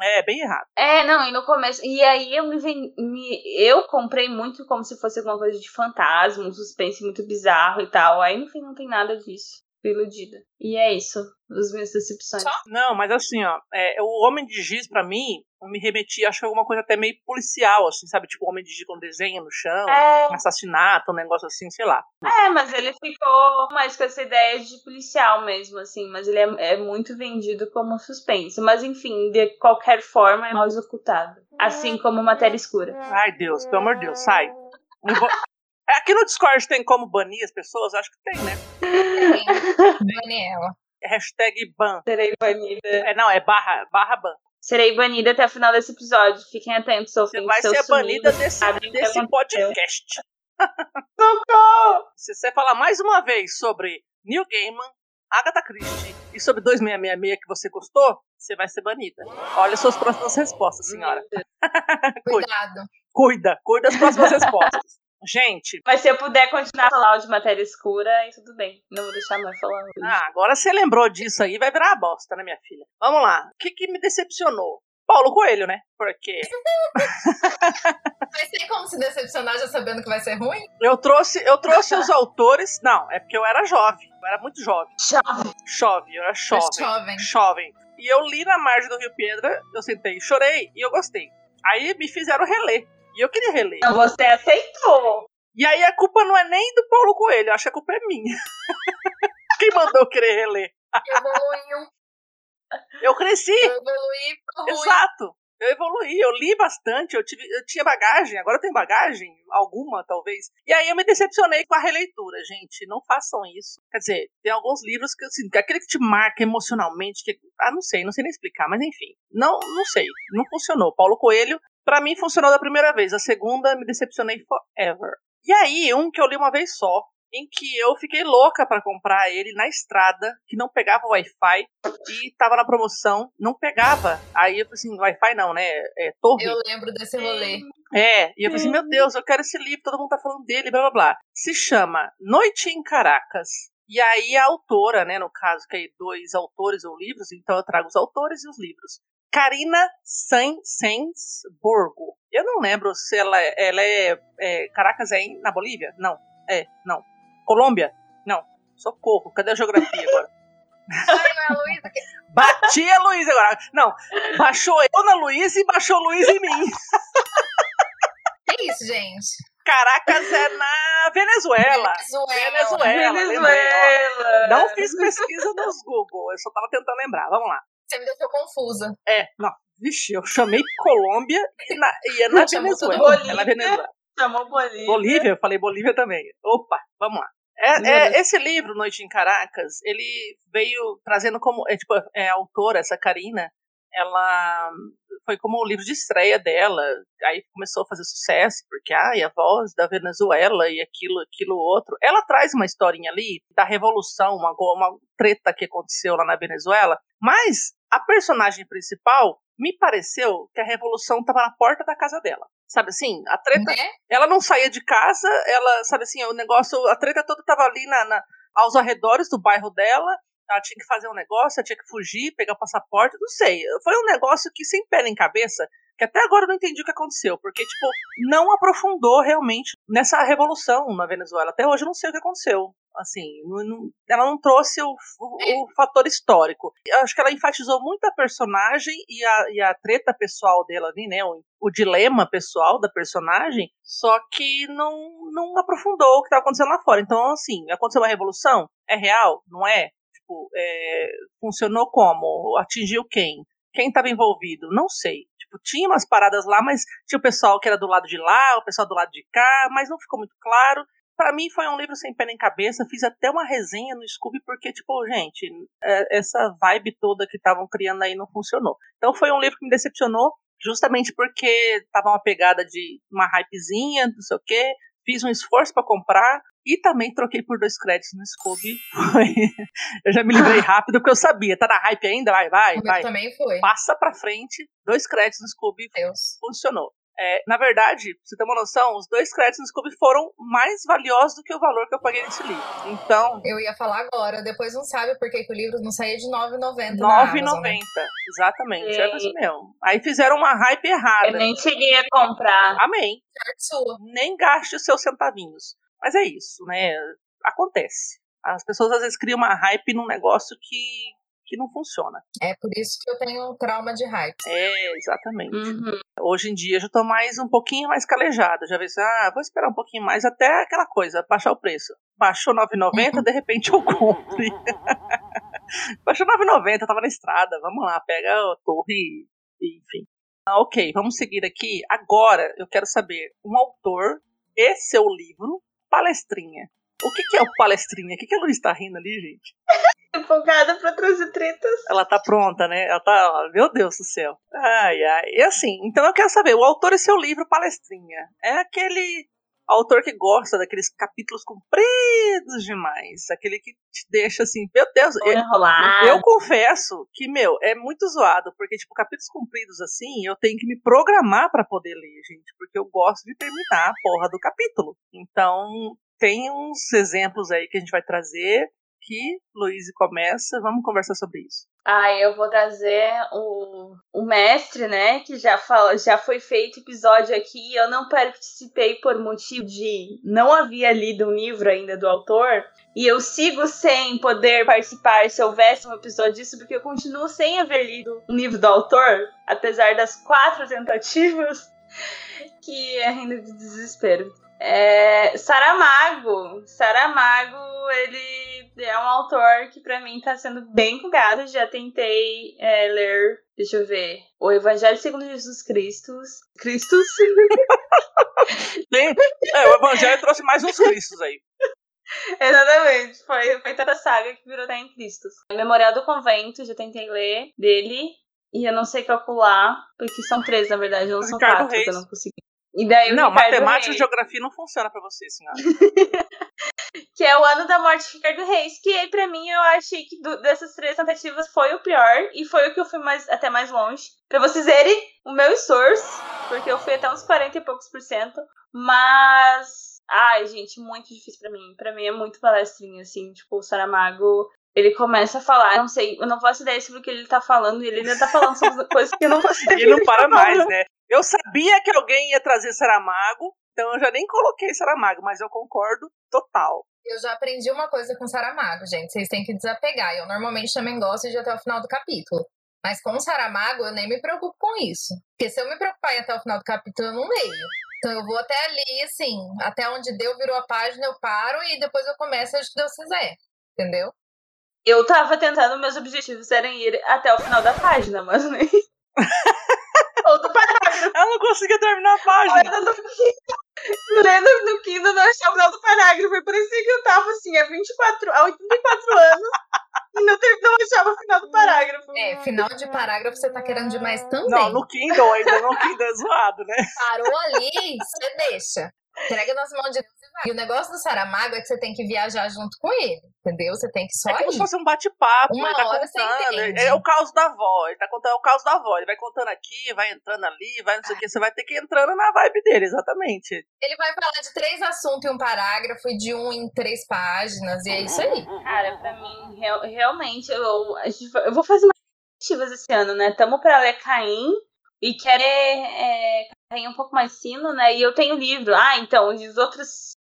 É, bem errado. É, não, e no começo. E aí eu me, ven- me- eu comprei muito como se fosse alguma coisa de fantasma, um suspense muito bizarro e tal. Aí no fim não tem nada disso. Fui iludida. E é isso. As minhas decepções. Só? Não, mas assim, ó, é, o Homem de Giz, pra mim, me remetia, acho que alguma coisa até meio policial, assim, sabe? Tipo, o Homem de Giz com desenho no chão, É, um assassinato, um negócio assim, sei lá. é, mas ele ficou mais com essa ideia de policial mesmo, assim. Mas ele é, é muito vendido como suspense. Mas enfim, de qualquer forma é mal executado. Assim como Matéria Escura. Ai, Deus, pelo amor de Deus, sai. Eu vou- É, Aqui no Discord tem como banir as pessoas? Acho que tem, né? Daniela. Hashtag ban. Serei banida. É, não, é barra, barra ban. Serei banida até o final desse episódio. Fiquem atentos, Você ouvintes. vai ser banida desse, desse podcast. Se você falar mais uma vez sobre Neil Gaiman, Agatha Christie e sobre 2666 que você gostou, você vai ser banida. Olha suas próximas respostas, senhora. Cuida, Cuidado. cuida, cuida das próximas respostas. Gente, Mas se eu puder continuar a falar de matéria escura, aí tudo bem. Não vou deixar mais falar hoje. ah, agora você lembrou disso aí, vai virar uma bosta, né, minha filha? Vamos lá. O que, que me decepcionou? Paulo Coelho, né? Porque Mas tem como se decepcionar já sabendo que vai ser ruim? eu trouxe, eu trouxe os autores. Não, é porque eu era jovem. Eu era muito jovem. Jovem, eu era jovem. Jovem. jovem. E eu li na margem do Rio Pedra, eu sentei chorei, e eu gostei. Aí me fizeram reler. E eu queria reler. Não, você aceitou. E aí a culpa não é nem do Paulo Coelho, eu acho que a culpa é minha. Quem mandou eu querer reler? Evoluiu. Eu cresci, Eu evoluí, exato. Eu evoluí, eu li bastante, eu, tive, eu tinha bagagem, agora eu tenho bagagem, alguma talvez. E aí eu me decepcionei com a releitura, gente. Não façam isso. Quer dizer, tem alguns livros que, assim, que aquele que te marca emocionalmente, que. Ah, não sei, não sei nem explicar, mas enfim. Não, não sei. Não funcionou. Paulo Coelho, pra mim, funcionou da primeira vez. A segunda, me decepcionei forever. E aí, um que eu li uma vez só, em que eu fiquei louca para comprar ele na estrada, que não pegava Wi-Fi e tava na promoção, não pegava. Aí eu falei assim, Wi-Fi não, né? É torre. Eu lembro desse rolê. É, e eu falei assim, meu Deus, eu quero esse livro, todo mundo tá falando dele, blá blá blá. Se chama Noite em Caracas. E aí a autora, né, no caso, que é dois autores ou livros, então eu trago os autores e os livros. Karina Sensborgo. Eu não lembro se ela, ela é, é Caracas é em, na Bolívia? Não. É, não. Colômbia? Não. Socorro, cadê a geografia agora? Ai, a Luísa. que- Bati a Luísa agora. Não, baixou eu na Luísa e baixou a Luísa em mim. Que isso, gente? Caracas é na Venezuela. Venezuela. Venezuela. Venezuela. Não fiz pesquisa nos Google, eu só tava tentando lembrar. Vamos lá. Você me deixou confusa. É, não. Vixe, eu chamei Colômbia e, na, e é na Venezuela. Bolívia. É na Venezuela. Chamou Bolívia. Bolívia, eu falei Bolívia também. Opa, vamos lá. É, é, esse livro, Noite em Caracas, ele veio trazendo como. É, tipo, é, a autora, essa Karina, ela foi como o livro de estreia dela. Aí começou a fazer sucesso, porque ai, a voz da Venezuela e aquilo, aquilo outro. Ela traz uma historinha ali da revolução, uma, uma treta que aconteceu lá na Venezuela. Mas a personagem principal me pareceu que a revolução estava na porta da casa dela. Sabe assim? A treta Né? ela não saía de casa, ela, sabe assim, o negócio, a treta toda tava ali na, na- aos arredores do bairro dela, ela tinha que fazer um negócio, ela tinha que fugir, pegar o passaporte, não sei. Foi um negócio que sem pé nem cabeça, que até agora eu não entendi o que aconteceu, porque, tipo, não aprofundou realmente nessa revolução na Venezuela. Até hoje eu não sei o que aconteceu. Assim, não- não- ela não trouxe o, o- o fator histórico. Eu acho que ela enfatizou muito a personagem e a, e a treta pessoal dela ali, né? O, o dilema pessoal da personagem, só que não, não aprofundou o que estava acontecendo lá fora. Então, assim, aconteceu uma revolução? É real? Não é? Tipo, é, funcionou como? Atingiu quem? Quem estava envolvido? Não sei. Tipo, tinha umas paradas lá, mas tinha o pessoal que era do lado de lá, o pessoal do lado de cá, mas não ficou muito claro. Pra mim foi um livro sem pé nem cabeça. Fiz até uma resenha no Scooby, porque, tipo, gente, é, essa vibe toda que estavam criando aí não funcionou. Então foi um livro que me decepcionou, justamente porque tava uma pegada de uma hypezinha, não sei o quê. Fiz um esforço pra comprar e também troquei por dois créditos no Scooby. Eu já me livrei rápido porque eu sabia, tá na hype ainda? Vai, vai, vai. também foi. Passa pra frente, dois créditos no Scooby, Deus. funcionou. É, na verdade, pra você ter uma noção, os dois créditos no Scooby foram mais valiosos do que o valor que eu paguei nesse livro. Então, Eu ia falar agora, depois não sabe por que, o livro não saía de R$ 9,90 na Amazon, né? 9,90. Exatamente, Sim. é isso mesmo. Aí fizeram uma hype errada. Eu nem cheguei a comprar. Amém. Sorte sua. Nem gaste os seus centavinhos. Mas é isso, né? Acontece. As pessoas às vezes criam uma hype num negócio que, que não funciona. É por isso que eu tenho trauma de hype. É, exatamente. Uhum. Hoje em dia eu já tô mais um pouquinho mais calejada. Já assim, ah, vou esperar um pouquinho mais até aquela coisa, baixar o preço. Baixou 9,90, de repente eu compre. Baixou 9,90, eu tava na estrada. Vamos lá, pega a torre e enfim. Ah, ok, vamos seguir aqui. Agora eu quero saber um autor e seu livro, Palestrinha. O que, que é o Palestrinha? O que, que a Luiz tá rindo ali, gente? Empolgada pra trazer tretas. Ela tá pronta, né? Ela tá. Meu Deus do céu. Ai, ai. E assim, então eu quero saber, o autor e seu livro Palestrinha. É aquele autor que gosta daqueles capítulos compridos demais. Aquele que te deixa assim, meu Deus. Eu, eu confesso que, meu, é muito zoado, porque, tipo, capítulos compridos assim, eu tenho que me programar pra poder ler, gente, porque eu gosto de terminar a porra do capítulo. Então, tem uns exemplos aí que a gente vai trazer que Luiz começa, vamos conversar sobre isso. Ah, eu vou trazer o, o mestre, né? Que já, fala, já foi feito episódio aqui. Eu não participei por motivo de não havia lido um livro ainda do autor. E eu sigo sem poder participar se houvesse um episódio disso, porque eu continuo sem haver lido um livro do autor, apesar das quatro tentativas, que é ainda de desespero. É, Saramago. Saramago, ele é um autor que pra mim tá sendo bem empolgado. Já tentei é, ler, deixa eu ver, o Evangelho segundo Jesus Cristo. Cristos? Tem, é, o Evangelho trouxe mais uns Cristos aí. Exatamente. Foi, foi tanta saga que virou até em Cristos. Memorial do Convento, já tentei ler dele. E eu não sei calcular, porque são três, na verdade, não são Ricardo quatro Reis. que eu não consegui. E daí Não, matemática e geografia não funciona pra você, senhora. que é o ano da morte de Ricardo Reis, que pra mim eu achei que do- dessas três tentativas foi o pior e foi o que eu fui mais, até mais longe. Pra vocês verem o meu esforço, porque eu fui até uns 40 e poucos por cento, mas ai, gente, muito difícil pra mim. Pra mim é muito palestrinha assim, tipo, o Saramago ele começa a falar, não sei, eu não faço ideia sobre o que ele tá falando, e ele ainda tá falando sobre coisas que eu não faço ideia. Ele não para mais, né? Eu sabia que alguém ia trazer Saramago, então eu já nem coloquei Saramago, mas eu concordo total. Eu já aprendi uma coisa com Saramago, gente. Vocês têm que desapegar. Eu normalmente também gosto de ir até o final do capítulo. Mas com o Saramago, eu nem me preocupo com isso. Porque se eu me preocupar em ir até o final do capítulo, eu não leio. Então eu vou até ali, assim, até onde deu, virou a página, eu paro e depois eu começo onde Deus quiser. Entendeu? Eu tava tentando, meus objetivos eram ir até o final da página, mas nem. Ou do parágrafo. Ela não conseguia terminar a página. No Kindle, lendo no Kindle, não achava o final do parágrafo. Parecia que eu tava assim, há 24, há 84 anos. E não, ter- não achava o final do parágrafo. É, final de parágrafo você tá querendo demais também. Não, no Kindle ainda, no Kindle é zoado, né? Parou ali, você deixa. Entrega nas mãos de Deus e o negócio do Saramago é que você tem que viajar junto com ele, entendeu? Você tem que só É como ir. se fosse um bate-papo, Uma ele tá hora você contando. entende. É o caos da avó, ele tá contando é o caos da avó. Ele vai contando aqui, vai entrando ali, vai não sei o que. Você vai ter que ir entrando na vibe dele, exatamente. Ele vai falar de três assuntos em um parágrafo e de um em três páginas, e é isso aí. Cara, pra mim, real- realmente, eu, eu vou fazer mais ativas esse ano, né? Tamo pra ler Caim e querer é, Caim um pouco mais fino, né? E eu tenho livro. Ah, então, os outros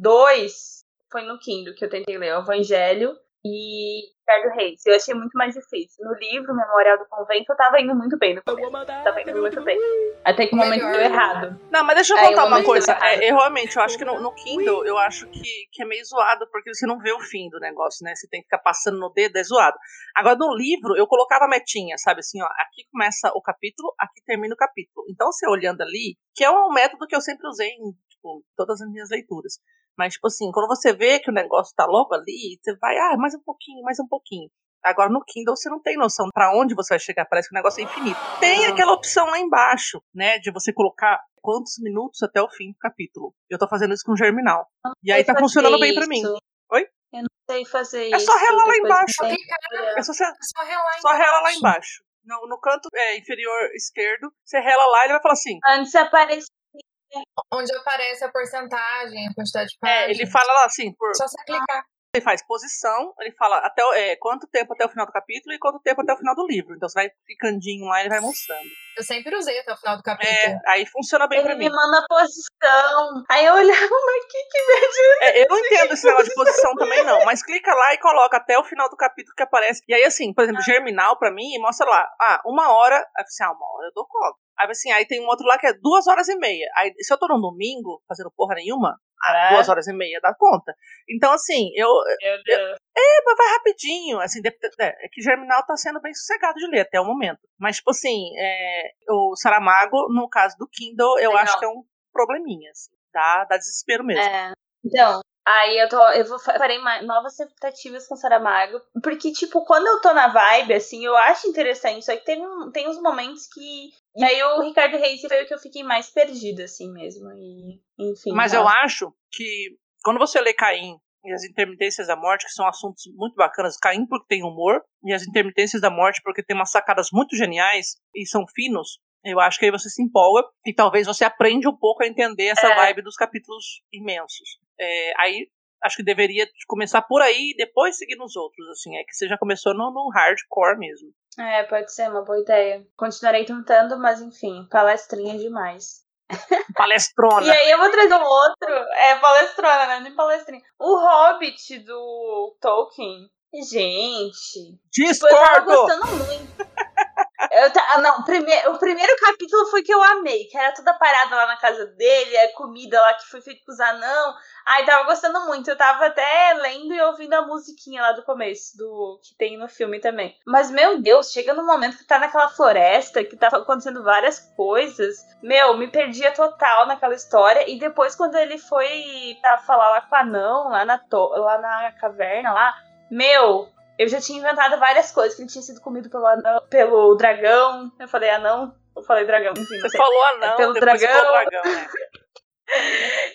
dois foi no Kindle que eu tentei ler, o Evangelho e Ricardo Reis. Eu achei muito mais difícil. No livro, Memorial do Convento, eu tava indo muito bem no começo. Tava indo muito bem. Até que o momento deu errado. Não, mas deixa eu contar o uma coisa. É, eu realmente, eu acho que no, no Kindle, eu acho que, que é meio zoado, porque você não vê o fim do negócio, né? Você tem que ficar passando no dedo, é zoado. Agora, no livro, eu colocava a metinha, sabe? Assim, ó, aqui começa o capítulo, aqui termina o capítulo. Então, você olhando ali, que é um método que eu sempre usei em tipo, todas as minhas leituras. Mas, tipo assim, quando você vê que o negócio tá logo ali, você vai, ah, mais um pouquinho, mais um pouquinho. Agora no Kindle você não tem noção pra onde você vai chegar, parece que o negócio é infinito. Tem Uhum. aquela opção lá embaixo, né, de você colocar quantos minutos até o fim do capítulo. Eu tô fazendo isso com Germinal. E aí tá funcionando bem pra mim. Oi? Eu não sei fazer É isso. só relar lá embaixo. É só, é só relar só rela lá embaixo. embaixo. No, no canto é, inferior esquerdo, você rela lá e ele vai falar assim. Antes aparecia. Onde aparece a porcentagem, a quantidade de páginas. É, ele fala lá assim, por, Só você clicar. ele faz posição, ele fala até é, quanto tempo até o final do capítulo e quanto tempo até o final do livro. Então você vai clicandinho lá e ele vai mostrando. Eu sempre usei até o final do capítulo. É, aí funciona bem pra Ele mim. me manda a posição. Aí eu olhava, mas que que me ajuda? É, eu não entendo esse negócio de posição também, não. Mas clica lá e coloca até o final do capítulo que aparece. E aí, assim, por exemplo, Germinal, pra mim, mostra lá, ah, uma hora. Aí eu assim, ah, uma hora eu dou conta. Aí assim, aí tem um outro lá que é duas horas e meia. Aí, se eu tô num domingo, fazendo porra nenhuma, ah, duas horas e meia dá conta. Então, assim, eu. Deus. É, mas vai rapidinho. Assim, é, é que Germinal tá sendo bem sossegado de ler até o momento. Mas, tipo assim, é, o Saramago, no caso do Kindle, eu Legal. acho que é um probleminha, assim. Dá, dá desespero mesmo. É. Então, aí eu tô. Eu vou fa- farei novas tentativas com Saramago. Porque, tipo, quando eu tô na vibe, assim, eu acho interessante. Só que teve um, tem uns momentos que. E aí o Ricardo Reis foi o que eu fiquei mais perdida, assim mesmo. E, enfim. Mas tá. eu acho que quando você lê Caim e as intermitências da morte, que são assuntos muito bacanas, Caim porque tem humor, e as intermitências da morte porque tem umas sacadas muito geniais e são finos, eu acho que aí você se empolga e talvez você aprende um pouco a entender essa É. vibe dos capítulos imensos. É, aí acho que deveria começar por aí e depois seguir nos outros, assim, é que você já começou no, no hardcore mesmo. É, pode ser uma boa ideia. Continuarei tentando, mas enfim, palestrinha demais. Palestrona. E aí eu vou trazer um outro. É palestrona, né? Nem palestrinha. O Hobbit do Tolkien. Gente. Tipo, eu tava Discordo! gostando muito. Eu ah, não, o primeiro capítulo foi que eu amei, que era toda parada lá na casa dele, a comida lá que foi feita com os anão. Ai, tava gostando muito. Eu tava até lendo e ouvindo a musiquinha lá do começo, do que tem no filme também. Mas, meu Deus, chega no momento que tá naquela floresta, que tá acontecendo várias coisas. Meu, me perdia total naquela história. E depois, quando ele foi pra falar lá com o anão, lá na, lá na caverna lá, meu, eu já tinha inventado várias coisas, que ele tinha sido comido pelo, anão- pelo dragão. Eu falei, ah não, Eu falei dragão, enfim. Você falou anão, É pelo dragão. falou dragão, né?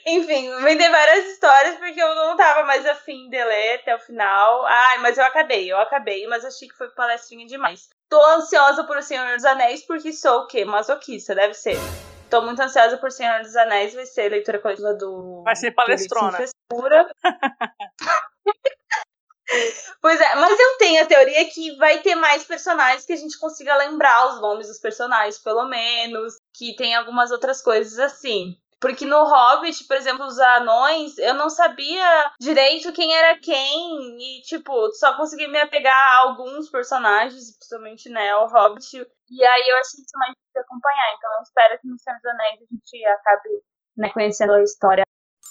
Enfim, vendei várias histórias porque eu não tava mais afim de ler até o final. Ai, mas eu acabei, eu acabei, mas achei que foi palestrinha demais. Tô ansiosa por O Senhor dos Anéis porque sou o quê? Masoquista, deve ser. Tô muito ansiosa por Senhor dos Anéis, vai ser leitura coletiva do. Vai ser do palestrona. Frescura. Pois é, mas eu tenho a teoria que vai ter mais personagens que a gente consiga lembrar os nomes dos personagens, pelo menos. Que tem algumas outras coisas assim. Porque no Hobbit, por exemplo, os anões, eu não sabia direito quem era quem. E, tipo, só consegui me apegar a alguns personagens, principalmente, né, o Hobbit. E aí eu achei isso mais difícil acompanhar. Então eu espero que no Senhor dos Anéis a gente acabe né, conhecendo a história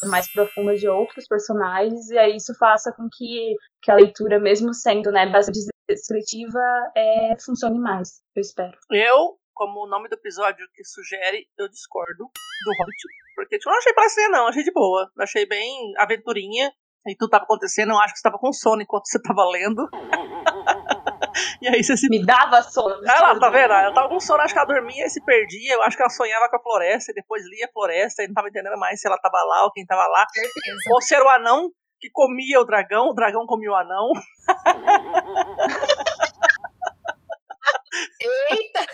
mais profunda de outros personagens. E aí isso faça com que, que a leitura, mesmo sendo né, bastante descritiva, é, funcione mais. Eu espero. Eu, como o nome do episódio que sugere, eu discordo do Hobbit. Porque tipo, eu não achei palestrinha, não, achei de boa. Achei bem aventurinha. E tudo tava acontecendo, eu acho que você tava com sono enquanto você tava lendo. e aí você se. Me dava sono. Ah lá, tá vendo? Ela tava com sono, acho que ela dormia e se perdia. Eu acho que ela sonhava com a floresta e depois lia a floresta e não tava entendendo mais se ela tava lá ou quem tava lá. Certeza. Ou se era o anão que comia o dragão, o dragão comia o anão. Eita!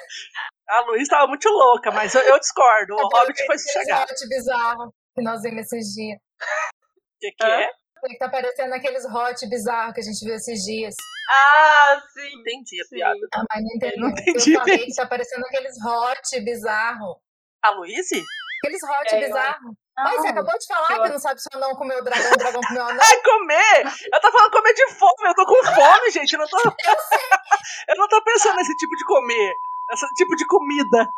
A Luiz tava muito louca, mas eu, eu discordo. O Hobbit foi sossegado. bizarro que nós vimos esses dias. O que, que é? Que tá parecendo aqueles hot bizarros que a gente viu esses dias. Ah, sim. Entendi a Sim. piada. Ah, mas não entendi. não entendi Eu falei que tá parecendo aqueles hot bizarro. A Luiz? Aqueles hot É, eu- bizarro. Não. Mas você acabou de falar eu- que não sabe se o anão comeu o dragão, o dragão comeu o anão. Ai, comer! Eu tô falando comer de fome, eu tô com fome, gente. Eu não tô, eu não tô pensando nesse tipo de comer. Esse tipo de comida.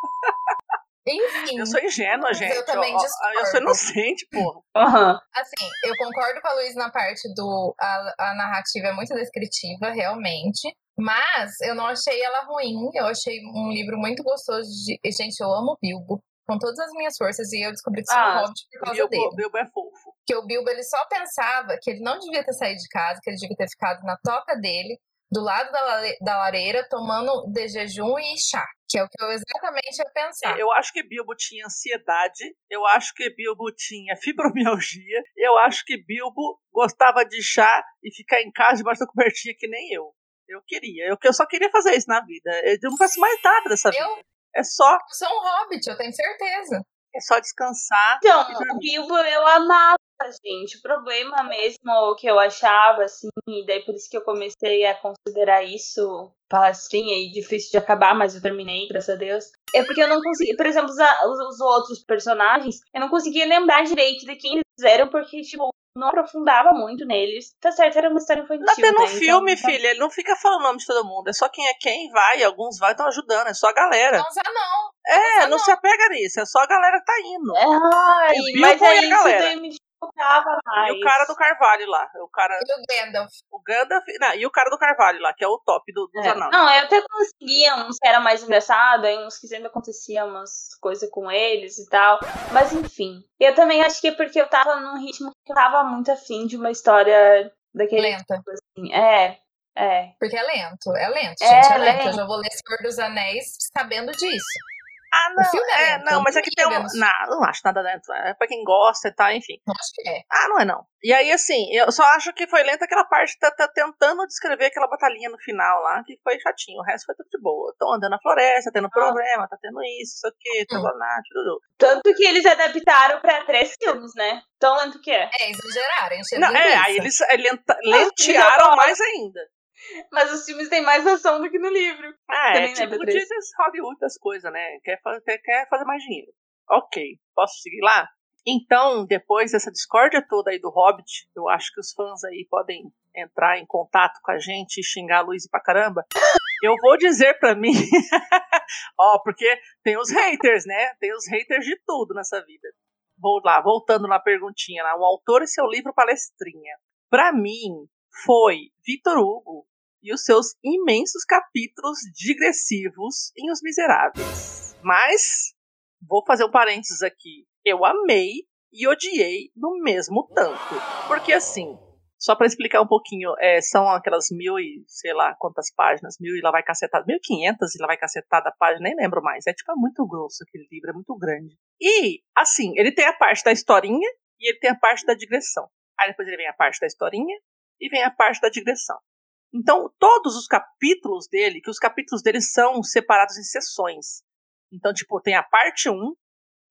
Enfim, Eu sou ingênua, gente. eu também ó, eu sou discordo. inocente, porra. Aham. assim, eu concordo com a Luiz na parte do. A, a narrativa é muito descritiva, realmente. Mas eu não achei ela ruim. Eu achei um livro muito gostoso de. Gente, eu amo o Bilbo. Com todas as minhas forças, e eu descobri que sou Ah, um hobbit por causa dele. Bilbo, Bilbo é fofo. que o Bilbo ele só pensava que ele não devia ter saído de casa, que ele devia ter ficado na toca dele, do lado da, da lareira, tomando de jejum e chá, que é o que eu exatamente ia pensar. Eu acho que Bilbo tinha ansiedade, eu acho que Bilbo tinha fibromialgia, eu acho que Bilbo gostava de chá e ficar em casa debaixo da cobertinha que nem eu. Eu queria, eu, eu só queria fazer isso na vida. Eu não faço mais nada dessa vida. Eu, É só, eu sou um hobbit, eu tenho certeza. é só descansar. Então, o Bilbo eu amava, gente. O problema mesmo que eu achava, assim, e daí por isso que eu comecei a considerar isso palestrinha e difícil de acabar, mas eu terminei, graças a Deus. É porque eu não conseguia, por exemplo, os, os, os outros personagens, eu não conseguia lembrar direito de quem eles eram, porque, tipo, não aprofundava muito neles. Tá certo, era uma história infantil. Até no né? filme, então, filha, ele não fica falando o nome de todo mundo. É só quem é quem, vai, alguns vai estão ajudando, é só a galera. Não usa não. É, não não. se apega nisso, é só a galera que tá indo. Ai, O Bilbo mas a aí isso galera. daí me mais. E o cara do Carvalho lá, o cara, E o Gandalf. o Gandalf, não, e o cara do Carvalho lá, que é o top do, dos É. anões. Não, eu até conseguia uns que era mais engraçado, aí uns que sempre acontecia umas coisas com eles e tal. Mas enfim. Eu também acho que é porque eu tava num ritmo que eu tava muito afim de uma história daquele Lenta. tipo assim. É, é. Porque é lento, é lento, É, gente. É, lento. lento. Eu já vou ler Senhor dos Anéis sabendo disso. Ah, O não, filme é é, lento, não, mas não é que tem um. Não, não acho nada dentro. É pra quem gosta e tal, enfim. Eu acho que é. Ah, não é não. E aí, assim, eu só acho que foi lenta aquela parte, tá, tá tentando descrever aquela batalhinha no final lá, que foi chatinho. O resto foi tudo de boa. Estão andando na floresta, tendo problema, tá tendo isso, isso aqui, Hum. trabalhar, tudo. Tanto que eles adaptaram pra três filmes, né? Tão lento que é. É, exageraram, encheram Não, é, aí eles é, lenta- lentearam mais ainda. Mas os filmes têm mais ação do que no livro. Ah, é Também, né, tipo Beatriz? de Hollywood das coisas, né? Quer, fa- quer, quer fazer mais dinheiro. Ok, posso seguir lá? Então, depois dessa discórdia toda aí do Hobbit, eu acho que os fãs aí podem entrar em contato com a gente e xingar a Luiz pra caramba. Eu vou dizer pra mim, ó, porque tem os haters, né? Tem os haters de tudo nessa vida. Vou lá, voltando na perguntinha lá, o autor e seu livro palestrinha. Pra mim, foi Vitor Hugo e os seus imensos capítulos digressivos em Os Miseráveis. Mas, vou fazer um parênteses aqui. Eu amei e odiei no mesmo tanto. Porque, assim, Só para explicar um pouquinho, é, são aquelas mil e sei lá quantas páginas, mil e lá vai cacetada, mil e quinhentas e lá vai cacetada a página, nem lembro mais. É tipo, é muito grosso aquele livro, é muito grande. E, assim, ele tem a parte da historinha e ele tem a parte da digressão. Aí depois ele vem a parte da historinha e vem a parte da digressão. Então, todos os capítulos dele, que os capítulos dele são separados em sessões. Então, tipo, tem a parte 1,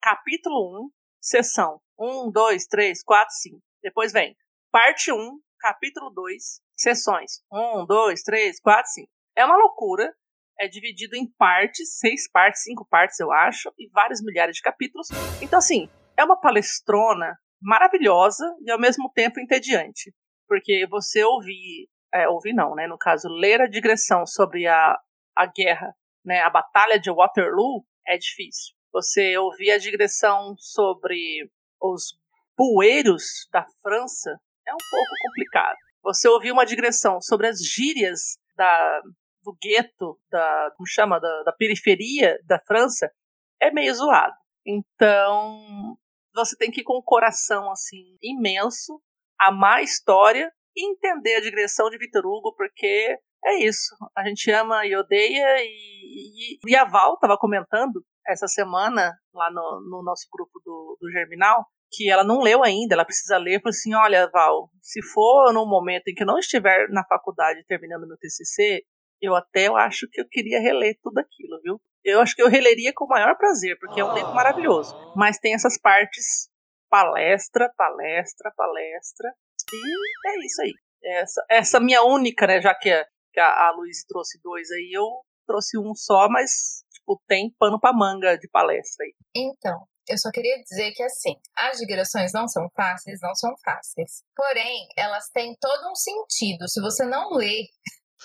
capítulo 1, sessão 1, 2, 3, 4, 5. Depois vem parte 1, capítulo 2, sessões 1, 2, 3, 4, 5. É uma loucura. É dividido em partes, seis partes, cinco partes, eu acho, e vários milhares de capítulos. Então, assim, é uma palestrona maravilhosa e ao mesmo tempo entediante. Porque você ouvir, é, ouvir não, né? No caso, ler a digressão sobre a, a guerra, né? A batalha de Waterloo é difícil. Você ouvir a digressão sobre os bueiros da França é um pouco complicado. Você ouvir uma digressão sobre as gírias da, do gueto, da, como chama, da, da periferia da França, é meio zoado. Então, você tem que ir com um coração assim imenso, amar a história entender a digressão de Vitor Hugo, porque é isso. A gente ama e odeia. E, e, e a Val estava comentando essa semana lá no, no nosso grupo do, do Germinal que ela não leu ainda, ela precisa ler, falou assim, olha, Val, se for num momento em que eu não estiver na faculdade terminando meu TCC, eu até eu acho que eu queria reler tudo aquilo, viu? Eu acho que eu releria com o maior prazer, porque é um livro maravilhoso. Mas tem essas partes palestra, palestra, palestra, e é isso aí. Essa, essa minha única, né, já que a, que a, a Luiz trouxe dois aí, eu trouxe um só, mas, tipo, tem pano pra manga de palestra aí. Então, eu só queria dizer que, assim, as digressões não são fáceis, não são fáceis. Porém, elas têm todo um sentido. Se você não lê,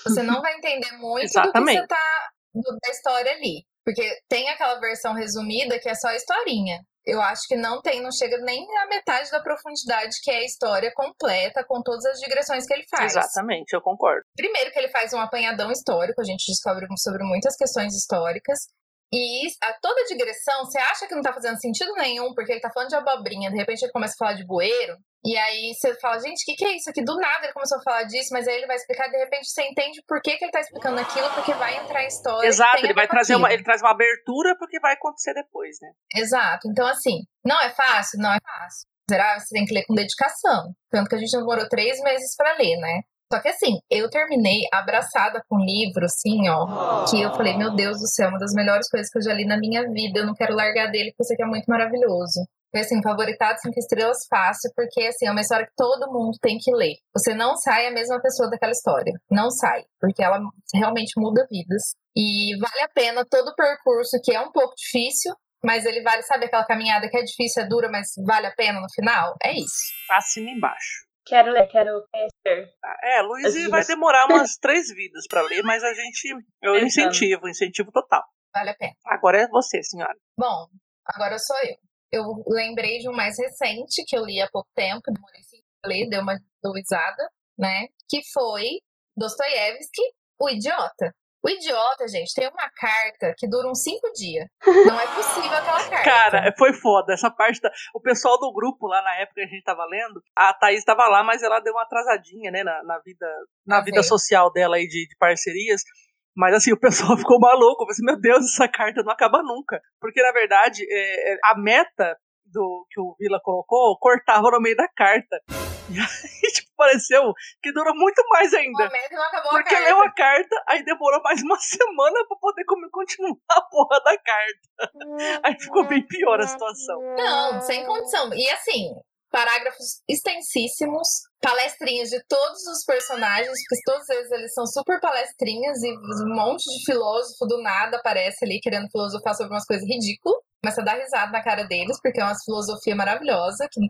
você não vai entender muito do que você tá do, da história ali. Porque tem aquela versão resumida que é só historinha. Eu acho que não tem, não chega nem a metade da profundidade que é a história completa, com todas as digressões que ele faz. Exatamente, eu concordo. Primeiro que ele faz um apanhadão histórico, a gente descobre sobre muitas questões históricas. E a toda digressão, você acha que não tá fazendo sentido nenhum, porque ele tá falando de abobrinha, de repente ele começa a falar de bueiro, e aí você fala, gente, o que, que é isso aqui? Do nada ele começou a falar disso, mas aí ele vai explicar, de repente você entende por que, que ele tá explicando aquilo, porque vai entrar em história. Exato, ele vai trazer uma, ele traz uma abertura porque vai acontecer depois, né? Exato. Então, assim, não é fácil? Não é fácil. Será? Você tem que ler com dedicação. Tanto que a gente demorou três meses para ler, né? Só que assim, eu terminei abraçada com um livro, assim, ó, que eu falei, meu Deus do céu, uma das melhores coisas que eu já li na minha vida, eu não quero largar dele, porque isso aqui é muito maravilhoso. Foi assim, favoritado cinco estrelas fácil, porque assim, é uma história que todo mundo tem que ler. Você não sai a mesma pessoa daquela história. Não sai, porque ela realmente muda vidas. E vale a pena todo o percurso, que é um pouco difícil, mas ele vale, sabe aquela caminhada que é difícil, é dura, mas vale a pena no final? É isso. Assina embaixo. Quero ler, quero conhecer. É, Luiz vai demorar umas três vidas para ler, mas a gente. Eu incentivo, incentivo total. Vale a pena. Agora é você, senhora. Bom, agora sou eu. Eu lembrei de um mais recente que eu li há pouco tempo, demorei cinco ler, deu uma doisada, né? Que foi Dostoiévski, O Idiota. O idiota, gente, tem uma carta que dura uns cinco dias. Não é possível aquela carta. Cara, foi foda. Essa parte da... O pessoal do grupo lá na época que a gente tava lendo, a Thaís tava lá, mas ela deu uma atrasadinha, né, na, na vida, na vida social dela aí de, de parcerias. Mas assim, o pessoal ficou maluco. Eu pensei, meu Deus, essa carta não acaba nunca. Porque, na verdade, é, é, a meta do que o Vila colocou cortava no meio da carta. E aí, pareceu que durou muito mais ainda. não acabou porque a leu a carta, aí demorou mais uma semana pra poder continuar a porra da carta. Aí ficou bem pior a situação. Não, sem condição. E assim, parágrafos extensíssimos, palestrinhas de todos os personagens, porque todos eles, eles são super palestrinhas e um monte de filósofo do nada aparece ali querendo filosofar sobre umas coisas ridículas. Começa a dar risada na cara deles, porque é uma filosofia maravilhosa. Que...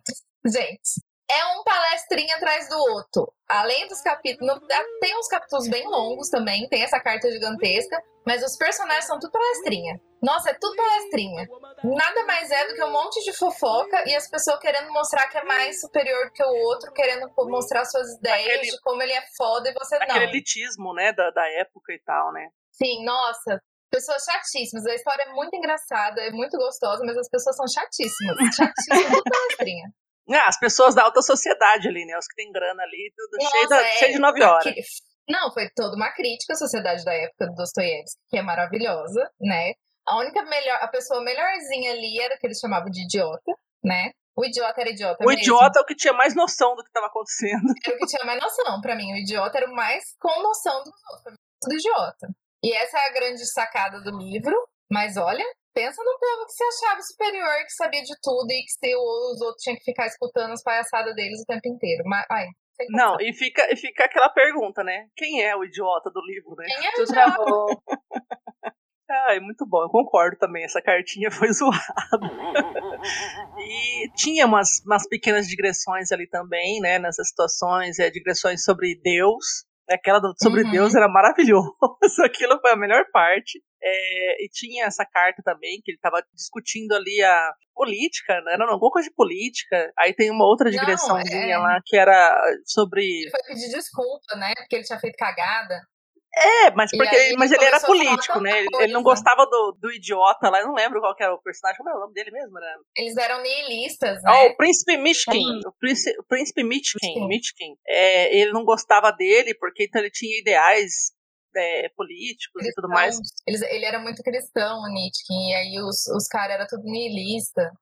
Gente, é um palestrinha atrás do outro. Além dos capítulos, tem uns capítulos bem longos também, tem essa carta gigantesca, mas os personagens são tudo palestrinha. Nossa, é tudo palestrinha. Nada mais é do que um monte de fofoca e as pessoas querendo mostrar que é mais superior que o outro, querendo mostrar suas ideias aquele, de como ele é foda e você aquele não. Aquele elitismo, né, da, da época e tal, né? Sim, nossa, pessoas chatíssimas. A história é muito engraçada, é muito gostosa, mas as pessoas são chatíssimas. Chatíssimas, tudo palestrinha. Ah, as pessoas da alta sociedade ali, né? Os que têm grana ali, tudo Nossa, cheio, da, é, cheio de nove horas. Não, foi toda uma crítica à sociedade da época do Dostoiévski, que é maravilhosa, né? A única melhor, a pessoa melhorzinha ali era que eles chamavam de idiota, né? O idiota era idiota O mesmo. idiota é o que tinha mais noção do que estava acontecendo. Era o que tinha mais noção pra mim. O idiota era o mais com noção dos outros. Pra mim, tudo idiota. E essa é a grande sacada do livro. Mas olha, pensa no povo que se achava superior, que sabia de tudo e que se os outros tinham que ficar escutando as palhaçadas deles o tempo inteiro. Mas, ai, Não, e fica, e fica aquela pergunta, né? Quem é o idiota do livro, né? Quem é Tu idiota? Ai, muito bom, eu concordo também. Essa cartinha foi zoada. e tinha umas, umas pequenas digressões ali também, né? Nessas situações, é, digressões sobre Deus. Aquela sobre Uhum. Deus era maravilhoso. Aquilo foi a melhor parte. É, e tinha essa carta também, que ele estava discutindo ali a política, né? Era alguma coisa de política. Aí tem uma outra Não, digressãozinha é. lá que era sobre. Ele foi pedir desculpa, né? Porque ele tinha feito cagada. É, mas porque aí mas ele era político, né? Ele, ele não coisa. gostava do, do idiota lá, eu não lembro qual que era o personagem, como é o nome dele mesmo, né? Eles eram nihilistas, né? o príncipe Mishkin, o príncipe, o príncipe Mishkin. Mishkin. É, ele não gostava dele porque então ele tinha ideais é, políticos e tudo mais. Eles, ele era muito cristão, o Nietzsche. E aí os, os caras eram tudo nihilista.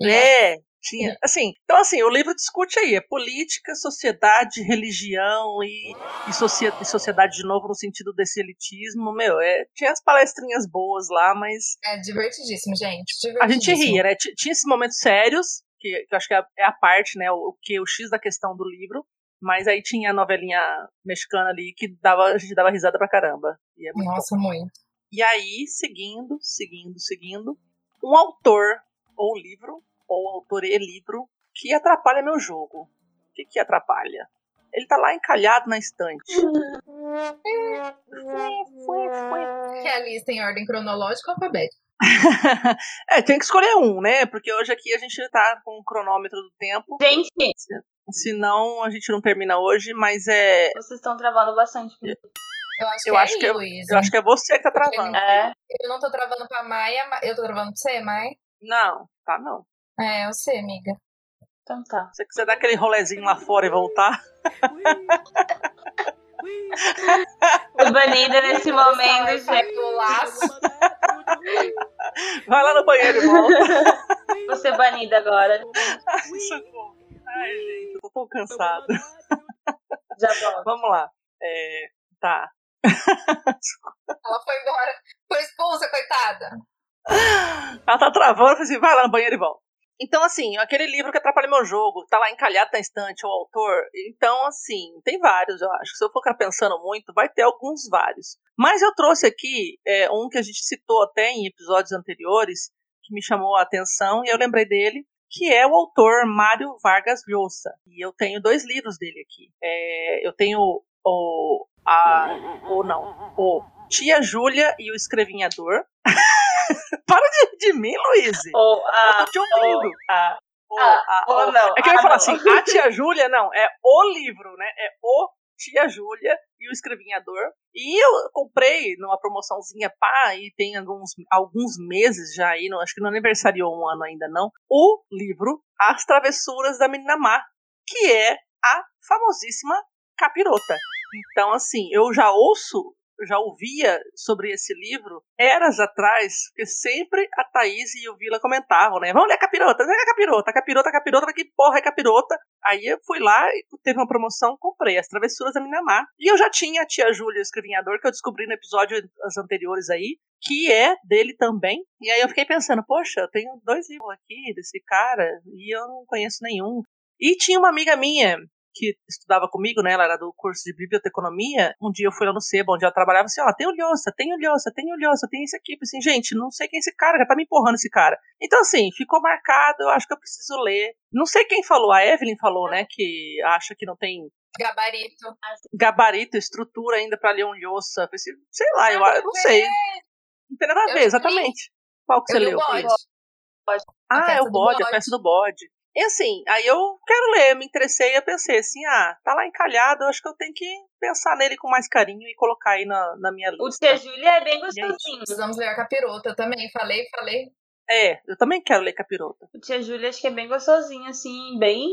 E É, tinha. Assim, então assim, o livro discute aí, é política, sociedade, religião e, e, socie- e sociedade de novo no sentido desse elitismo. Meu, é, tinha as palestrinhas boas lá, mas É divertidíssimo, gente. a gente divertidíssimo. ria, né? Tinha esses momentos sérios, que, que eu acho que é a, é a parte, né? O que o X da questão do livro. Mas aí tinha a novelinha mexicana ali que dava, a gente dava risada pra caramba. E é muito bom. Nossa, muito. E aí, seguindo, seguindo, seguindo, um autor ou livro, ou autor e livro, que atrapalha meu jogo. O que, que atrapalha? Ele tá lá encalhado na estante. Que é a lista em ordem cronológica ou alfabética? é, tem que escolher um, né? Porque hoje aqui a gente tá com o cronômetro do tempo. Gente, Senão a gente não termina hoje, mas é. vocês estão travando bastante. Eu acho que Eu é acho aí, que eu- Luísa. Eu acho que é você que tá travando. É, Eu não tô travando pra Maia, Ma- eu tô travando pra você, Maia? Não, tá não. É, eu sei, amiga. então tá. Se você quiser dar aquele rolezinho lá fora e voltar. Fui banida nesse momento, gente. Laço. Vai lá no banheiro e volta. Vou ser banida agora. Socorro. Ai, gente, eu tô tão cansada. Já volto. Vamos lá. É, tá. Ela foi embora. Foi expulsa, coitada. Ela tá travando, eu falei assim, vai lá no banheiro e volta. Então, assim, aquele livro que atrapalha meu jogo, tá lá encalhado na estante, o autor. Então, assim, tem vários, eu acho. Se eu for ficar pensando muito, vai ter alguns vários. Mas eu trouxe aqui é, um que a gente citou até em episódios anteriores, que me chamou a atenção, e eu lembrei dele, que é o autor Mário Vargas Llosa. E eu tenho dois livros dele aqui. É, eu tenho o. A, ou não, o Tia Júlia e o Escrevinhador. Para de, de mim, Luiz. Ou Eu a. tô te ouvindo. a O- Ah, a- ou não. É que eu ia falar não. assim, a tia Júlia, não, é o livro, né? É o Tia Júlia e o Escrevinhador. E eu comprei numa promoçãozinha, pá, e tem alguns, alguns meses já aí, não, acho que não aniversariou um ano ainda não, o livro As Travessuras da Menina Má, que é a famosíssima Capirota. Então, assim, eu já ouço, já ouvia sobre esse livro eras atrás, porque sempre a Thaís e o Vila comentavam, né? Vamos ler a Capirota, lê a Capirota, a Capirota, a Capirota, que porra é Capirota? Aí eu fui lá e teve uma promoção, comprei As Travessuras da Minamar. E eu já tinha a tia Júlia, escrevinhador, que eu descobri no episódio anteriores aí, que é dele também. E aí eu fiquei pensando, poxa, eu tenho dois livros aqui desse cara e eu não conheço nenhum. E tinha uma amiga minha que estudava comigo, né? Ela era do curso de biblioteconomia. Um dia eu fui lá no Seba, onde ela trabalhava, assim, ó, tem o Lhosa, tem o Lhosa, tem o Lhosa, tem esse aqui. Assim, gente, não sei quem é esse cara, já tá me empurrando esse cara. Então, assim, ficou marcado, eu acho que eu preciso ler. Não sei quem falou, a Evelyn falou, né, que acha que não tem Gabarito. gabarito, estrutura ainda pra ler um Lhosa. Sei lá, eu, eu não sei. Não tem nada a ver, exatamente. Qual que você Eu li leu? bode. Ah, é o do bode, a bode. festa do bode. E assim, aí eu quero ler, me interessei, eu pensei assim, ah, tá lá encalhado, eu acho que eu tenho que pensar nele com mais carinho e colocar aí na, na minha O lista. Tia Júlia é bem gostosinho. Precisamos ler a capirota também. Falei, falei. É, eu também quero ler Capirota. O Tia Júlia acho que é bem gostosinho, assim, bem.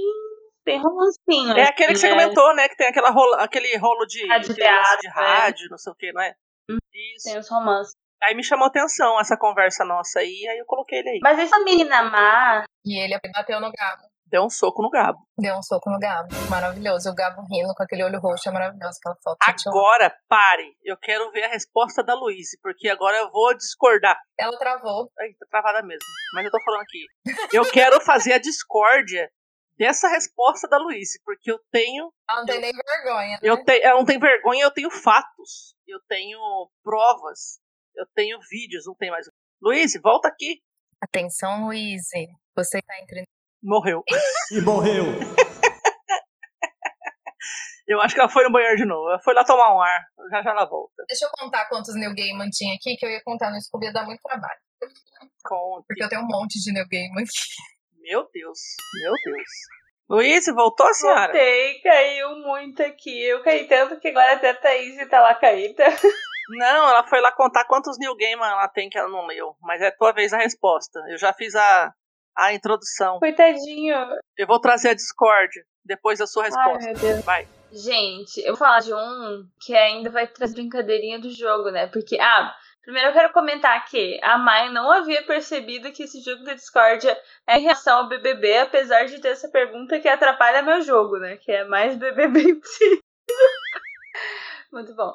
Bem romancinho. É aquele que você né? comentou, né? Que tem aquela rolo, aquele rolo de, Rádio de, teatro, de né? rádio, não sei o que, não é? Hum, Isso. Tem os romances. Aí me chamou atenção essa conversa nossa aí, aí eu coloquei ele aí. Mas essa menina má, E ele bateu no Gabo. Deu um soco no Gabo. Deu um soco no Gabo. Maravilhoso. O Gabo rindo com aquele olho roxo é maravilhoso. Aquela foto. eu- Agora, pare. Eu quero ver a resposta da Luíse, porque agora eu vou discordar. Ela travou. Ai, tá travada mesmo. Mas eu tô falando aqui. Eu quero fazer a discórdia dessa resposta da Luíse, porque eu tenho. Ela não tem nem vergonha. Né? Eu, te, eu não tenho vergonha, eu tenho fatos. Eu tenho provas. Eu tenho vídeos, não tem mais. Luíse, volta aqui. Atenção, Luiz. Você tá entre. Morreu. E morreu. Eu acho que ela foi no banheiro de novo. Ela foi lá tomar um ar. Já já ela volta. Deixa eu contar quantos New Gaiman tinha aqui, que eu ia contar no Scooby ia dar muito trabalho. Com... Porque eu tenho um monte de New Gaiman aqui. Meu Deus. Meu Deus. Luíse, voltou a senhora? voltei, caiu muito aqui. Eu caí tanto que agora até a Thaís tá lá caída. Não, ela foi lá contar quantos New Gaiman ela tem que ela não leu. Mas é tua vez a resposta. Eu já fiz a, a introdução. Coitadinho. Eu vou trazer a Discord depois da sua Ai, resposta. meu Deus. Vai. Gente, eu vou falar de um que ainda vai trazer brincadeirinha do jogo, né? Porque, ah, primeiro eu quero comentar que a Mai não havia percebido que esse jogo da discórdia é em relação ao BBB, apesar de ter essa pergunta que atrapalha meu jogo, né? Que é mais BBB possível. Muito bom.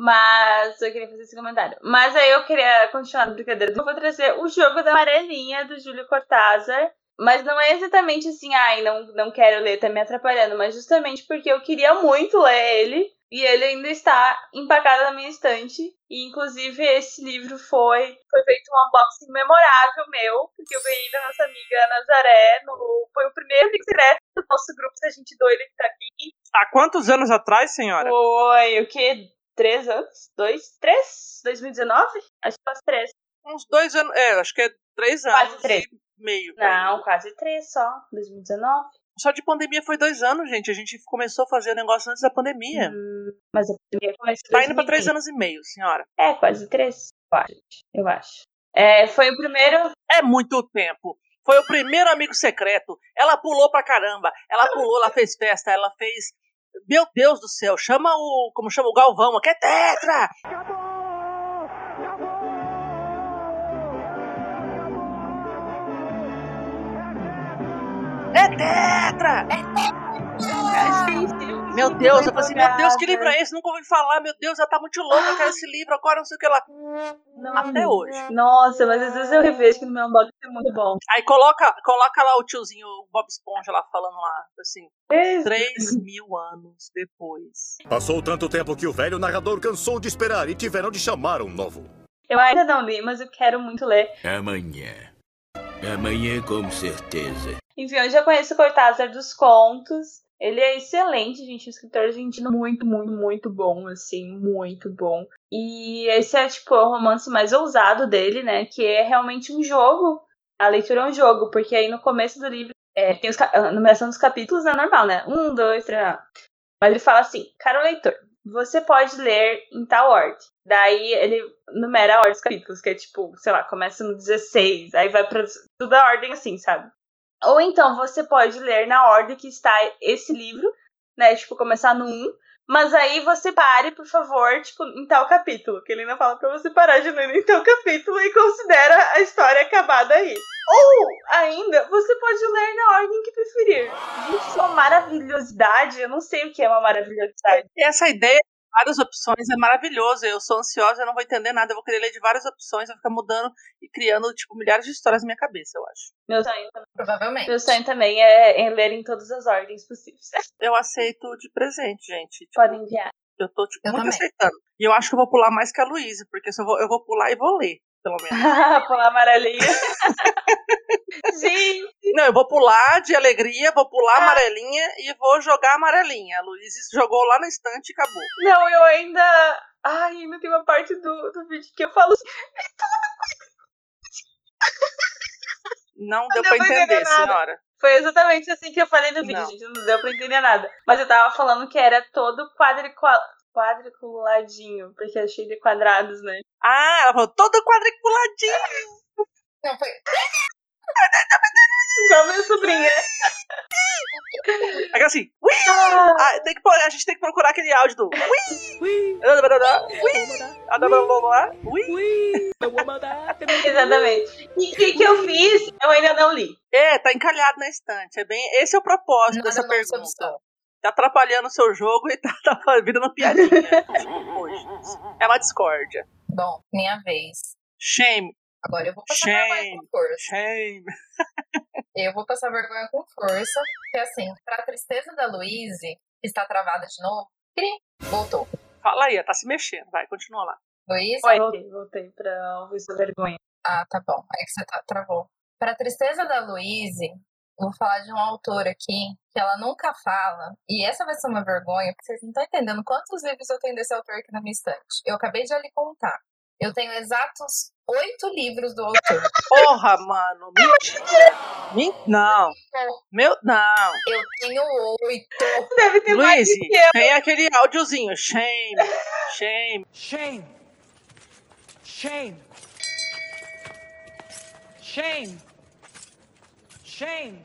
Mas eu queria fazer esse comentário. Mas aí eu queria continuar a brincadeira. Eu vou trazer o jogo da amarelinha do Júlio Cortázar. Mas não é exatamente assim, ai, não, não quero ler, tá me atrapalhando. Mas justamente porque eu queria muito ler ele. E ele ainda está empacado na minha estante. E inclusive esse livro foi, foi feito um unboxing memorável meu. Porque eu ganhei da nossa amiga Nazaré. No, foi o primeiro amigo secreto do nosso grupo, se a gente doida que tá aqui. Há quantos anos atrás, senhora? Foi o quê? Três anos? Dois? Três? 2019? Acho que faz três. Uns dois anos. É, acho que é três anos. Quase três. e Meio. Não, quase três só. 2019. Só de pandemia foi dois anos, gente. A gente começou a fazer o negócio antes da pandemia. Hum, mas a pandemia começou Tá indo pra 2020. três anos e meio, senhora. É, quase três. Eu acho. Eu acho. É, foi o primeiro. É muito tempo. Foi o primeiro amigo secreto. Ela pulou pra caramba. Ela pulou, ela fez festa, ela fez. Meu Deus do céu, chama o. Como chama o Galvão? Que é Tetra! É Meu Deus, eu falei assim, meu Deus, que livro é esse? Nunca ouvi falar, meu Deus, ela tá muito louca, eu quero esse livro agora, não sei o que lá. Não. Até hoje. Nossa, mas às vezes eu revejo que no meu unboxing é muito bom. Aí coloca, coloca lá o tiozinho, o Bob Esponja lá falando lá, assim, três mil anos depois. Passou tanto tempo que o velho narrador cansou de esperar e tiveram de chamar um novo. Eu ainda não li, mas eu quero muito ler. Amanhã. Amanhã, com certeza. Enfim, eu já conheço o Cortázar dos Contos. Ele é excelente, gente. Um escritor argentino muito, muito, muito bom, assim, muito bom. E esse é, tipo, o romance mais ousado dele, né? Que é realmente um jogo. A leitura é um jogo, porque aí no começo do livro é, tem os a numeração dos capítulos, é normal, né? Um, dois, três. ah. Mas ele fala assim: Caro leitor, você pode ler em tal ordem. Daí ele numera a ordem dos capítulos, que é tipo, sei lá, começa no 16, aí vai pra tudo a ordem assim, sabe? Ou então você pode ler na ordem que está esse livro, né? Tipo, começar no 1. Mas aí você pare, por favor, tipo, em tal capítulo. Que ele ainda fala pra você parar de ler em tal capítulo e considera a história acabada aí. Ou, ainda, você pode ler na ordem que preferir. Gente, é uma maravilhosidade. Eu não sei o que é uma maravilhosidade. Essa ideia de várias opções é maravilhosa. Eu sou ansiosa, eu não vou entender nada. Eu vou querer ler de várias opções, eu vou ficar mudando e criando, tipo, milhares de histórias na minha cabeça, eu acho. Meu sonho, também- Provavelmente. meu sonho também é, é ler em todas as ordens possíveis. Eu aceito de presente, gente. Tipo, Podem enviar. eu tô, tipo, Eu muito também. aceitando. E eu acho que eu vou pular mais que a Luísa, porque se eu, vou, eu vou pular e vou ler, pelo menos. Pular amarelinha. Gente, Não, eu vou pular de alegria, vou pular Ah. amarelinha e vou jogar amarelinha. A Luísa jogou lá na estante e acabou. não, eu ainda. Ai, ainda tem uma parte do, do vídeo que eu falo assim. Não deu deu pra entender senhora. Foi exatamente assim que eu falei no vídeo, Não. gente. Não deu pra entender nada. Mas eu tava falando que era todo quadricula... quadriculadinho, porque é cheio de quadrados, né? Ah, ela falou todo quadriculadinho. Não, foi. Igual minha sobrinha. Aquela assim, ui! Ah, tem que, a gente tem que procurar aquele áudio do ui! Ui! Ah, Ui! Exatamente. E o que, que eu fiz? Eu ainda não li. É, tá encalhado na estante. É bem, esse é o propósito Nada dessa pergunta. Tá atrapalhando o seu jogo e tá, tá virando piadinha. Hoje. É uma discórdia. Bom, minha vez. Shame, Agora eu vou passar Shame. vergonha com força. shame. Eu vou passar vergonha com força. Porque assim, pra tristeza da Luíse, que está travada de novo, voltou. Fala aí, tá se mexendo. Vai, continua lá. Luíse, Voltei, voltei pra ouvir sua vergonha. Ah, tá bom. É que você tá, travou. Pra tristeza da eu vou falar de um autor aqui que ela nunca fala. E essa vai ser uma vergonha, porque vocês não estão entendendo quantos livros eu tenho desse autor aqui na minha estante. Eu acabei de lhe contar. Eu tenho exatos oito livros do autor. Porra, mano. Mentira. Men- Não. Meu, não. Eu tenho oito. Deve ter mais Luiz, que eu. tem aquele áudiozinho. Shame, shame. Shame. Shame. Shame. Shame.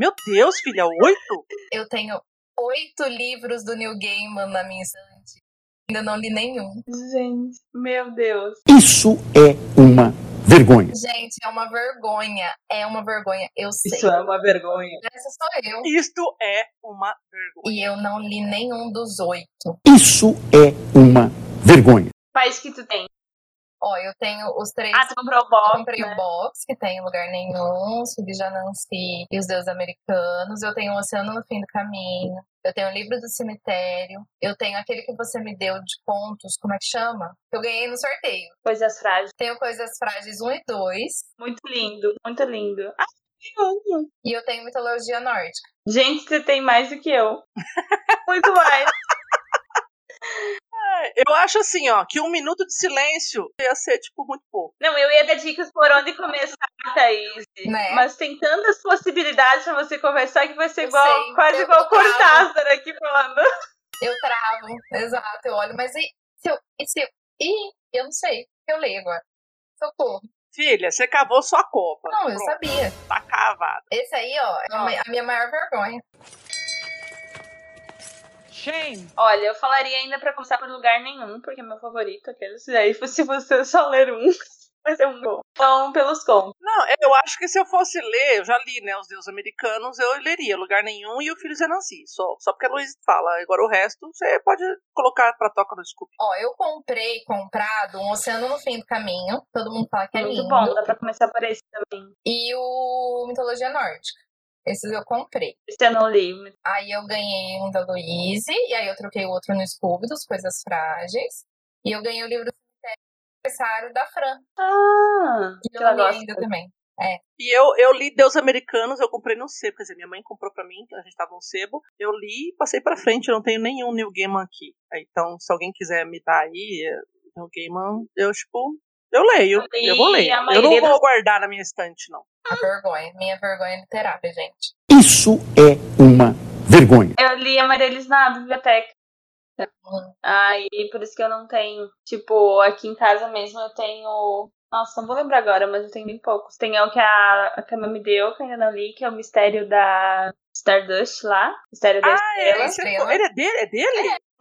Meu Deus, filha, oito? Eu tenho oito livros do Neil Gaiman na minha estante. Ainda não li nenhum. Gente, meu Deus. Isso é uma vergonha. Gente, é uma vergonha. É uma vergonha. Eu sei. Isso é uma vergonha. Essa sou eu. Isto é uma vergonha. E eu não li nenhum dos oito. Isso é uma vergonha. Quais que tu tem? Ó, eu tenho os três. Ah, tu comprou o Eu box, comprei né? o box, que tem em lugar nenhum, os filhos de Anansi e os deuses americanos. Eu tenho o Oceano no Fim do Caminho. Eu tenho o livro do cemitério. Eu tenho aquele que você me deu de contos, como é que chama? Que eu ganhei no sorteio. Coisas frágeis. Tenho Coisas Frágeis 1 e 2. Muito lindo, muito lindo. Ah, tem um. E eu tenho Mitologia Nórdica. Gente, você tem mais do que eu. Muito mais. Eu acho assim, ó, que um minuto de silêncio ia ser, tipo, muito pouco. Não, eu ia dar dicas por onde começar, Thaís. Né? Mas tem tantas possibilidades pra você conversar que vai ser Eu igual, sei, quase eu igual. Cortázar aqui falando. Eu travo, exato. Eu olho, mas e se eu. E se eu. Ih, eu não sei. Eu leio agora. Socorro. Filha, você cavou sua copa. Não, eu Pronto, sabia. Tá cavado. Esse aí, ó, é a minha maior vergonha. Shame. Olha, eu falaria ainda pra começar por lugar nenhum, porque é meu favorito. Aqueles. E aí, se você só ler um, vai ser um bom. Então, pelos contos. Não, eu acho que se eu fosse ler, eu já li, né, os deuses americanos, eu leria Lugar Nenhum e o Filho de Nancy. Só, só porque a Luiz fala. Agora o resto, você pode colocar pra toca no Scoop. Ó, eu comprei, comprado, um Oceano no Fim do Caminho. Todo mundo fala que é Muito lindo. bom, dá pra começar por esse também. E o Mitologia Nórdica. Esses eu comprei. Esse eu não li. Aí eu ganhei um da Louise, e aí eu troquei o outro no Scooby, dos Coisas Frágeis. E eu ganhei o livro do aniversário da Fran, Ah, que eu ela gosta. ainda também. E eu, eu li Deus Americanos, eu comprei no sebo. Quer dizer, minha mãe comprou pra mim, a gente tava no sebo. Eu li e passei pra frente, eu não tenho nenhum New Gaiman aqui. Então, se alguém quiser me dar aí, é, New Gaiman, eu, tipo, eu leio. Eu li Eu vou ler. a Eu não vou das- guardar na minha estante, não. A vergonha, minha vergonha literária, gente. Isso é uma vergonha. Eu li a Maria Elis na biblioteca. Hum. Aí, por isso que eu não tenho. Tipo, aqui em casa mesmo eu tenho. Nossa, não vou lembrar agora, mas eu tenho bem poucos. Tem o que a, a Cama me deu, que eu ainda não li, que é o mistério da Stardust lá. Mistério da Ah, Estrela. é, esse é- ele é dele? É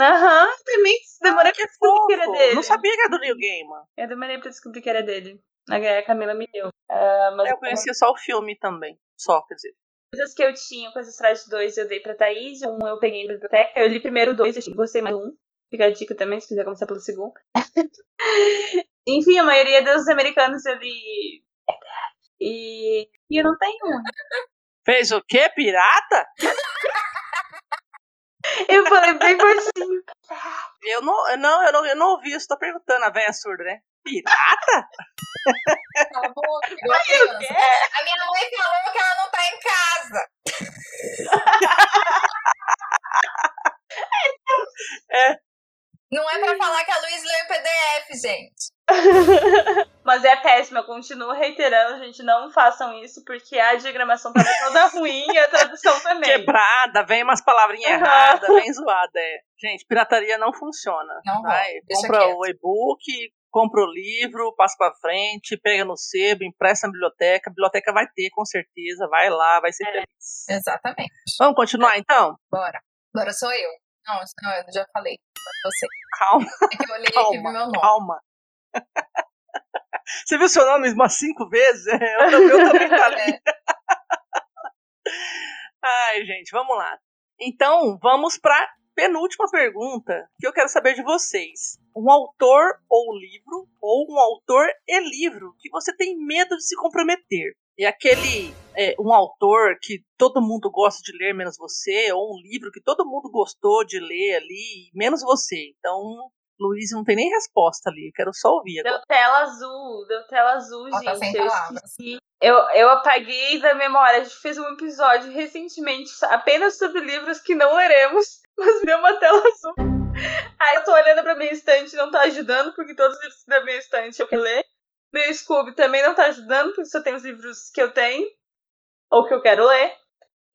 Aham, também demorei pra Que descobrir que era dele. Não sabia que era do New Gaiman. Eu demorei pra descobrir que era dele. A Camila me deu. Ah, mas Eu conhecia só o filme também. Só, quer dizer. coisas que eu tinha, coisas atrás de dois, eu dei pra Thaís. Um eu peguei na biblioteca. Eu li primeiro dois, eu gostei mais um. Fica a dica também, se quiser começar pelo segundo. Enfim, a maioria dos americanos eu li. E, e eu não tenho um. Fez o quê? Pirata? Eu falei bem baixinho. Eu não, eu não, eu não, eu não ouvi isso. Tô perguntando, a véia surda, né? Pirata? Igual criança. A minha mãe falou que ela não tá em casa. É. Não é pra falar que a Luiz leu em PDF, gente. Mas é péssimo, eu continuo reiterando, gente, não façam isso, porque a diagramação tava toda ruim e a tradução também. Quebrada, vem umas palavrinhas Aham. erradas, vem zoada. É. Gente, pirataria não funciona. Não Vai, compra quieto. o e-book, compra o livro, passa pra frente, pega no sebo, empresta na biblioteca. A biblioteca vai ter, com certeza. Vai lá, vai ser É. feliz. Exatamente. Vamos continuar então? Bora. Agora sou eu. Não, não, eu já falei. Você. Calma, É que eu olhei aqui e vi meu calma, nome. calma. Você viu seu nome umas cinco vezes? É, o meu também tá ali. É, Ai, gente, vamos lá. Então, vamos para penúltima pergunta que eu quero saber de vocês. Um autor ou livro, ou um autor e livro que você tem medo de se comprometer. É aquele, é, um autor que todo mundo gosta de ler, menos você, ou um livro que todo mundo gostou de ler ali, menos você. Então, Luiz não tem nem resposta ali, eu quero só ouvir agora. Deu tela azul, deu tela azul, Ela tá gente. Eu palavras. esqueci. Eu, eu apaguei da memória. A gente fez um episódio recentemente apenas sobre livros que não leremos, mas deu uma tela azul. Aí eu tô olhando pra minha estante não tá ajudando, porque todos os livros da minha estante eu quero ler. Meu Scooby também não tá ajudando, porque só tem os livros que eu tenho, ou que eu quero ler.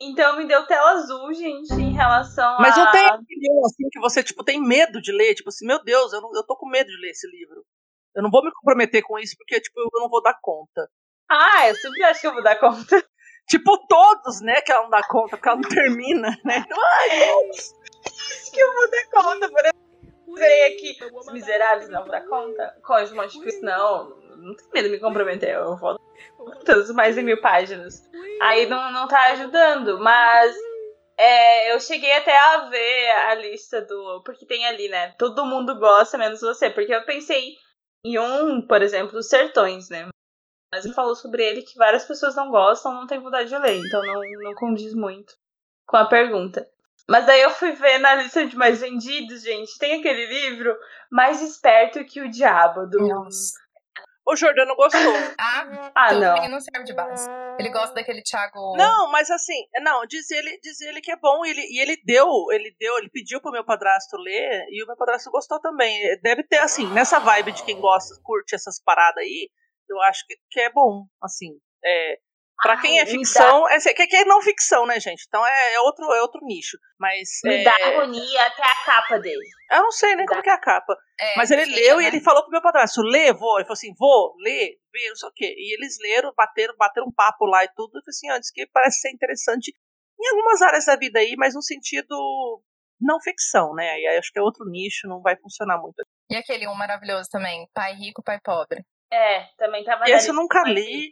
Então me deu tela azul, gente, em relação Mas a. não tem aquele um, assim que você tipo tem medo de ler, tipo assim, meu Deus, eu, não, eu tô com medo de ler esse livro. Eu não vou me comprometer com isso porque tipo eu não vou dar conta. Ah, eu sempre acho que eu vou dar conta. Tipo todos, né, que ela não dá conta porque ela não termina, né? Então, ai, Deus. que eu vou dar conta, por exemplo. Veio aqui, os miseráveis não dar conta. De Monte Cristo, não. Não tenho medo de me comprometer. Eu vou todas mais de mil páginas. Aí não, não tá ajudando, mas é, eu cheguei até a ver a lista do. Porque tem ali, né? Todo mundo gosta, menos você. Porque eu pensei em um, por exemplo, os Sertões, né? Mas ele falou sobre ele que várias pessoas não gostam, não tem vontade de ler. Então não, não condiz muito com a pergunta. Mas daí eu fui ver na lista de mais vendidos, gente. Tem aquele livro Mais Esperto que o Diabo, do. Nossa. O Jordano gostou. Ah, Ah, tudo não. bem, não serve de base. Ele gosta daquele Thiago. Não, mas assim, não, diz ele, diz ele que é bom, e ele, e ele deu, ele deu, ele pediu pro meu padrasto ler, e o meu padrasto gostou também. Deve ter, assim, nessa vibe de quem gosta, curte essas paradas aí, eu acho que, que é bom, assim. É, pra Ai, quem é ficção, é, que, que é não ficção, né, gente? Então é, é outro, é outro nicho. Mas Me é, dá agonia até a capa dele. eu não sei nem como que é a capa. É, Mas ele leu e ele falou pro meu padrasto, lê, vou. Ele falou assim, vou, lê, vê, não sei o quê. E eles leram, bateram, bateram um papo lá e tudo. Eu falei assim, ó, disse que parece ser interessante em algumas áreas da vida aí, mas no sentido não ficção, né? E aí acho que é outro nicho, não vai funcionar muito. E aquele um maravilhoso também, Pai Rico, Pai Pobre. É, também tava Esse eu nunca li.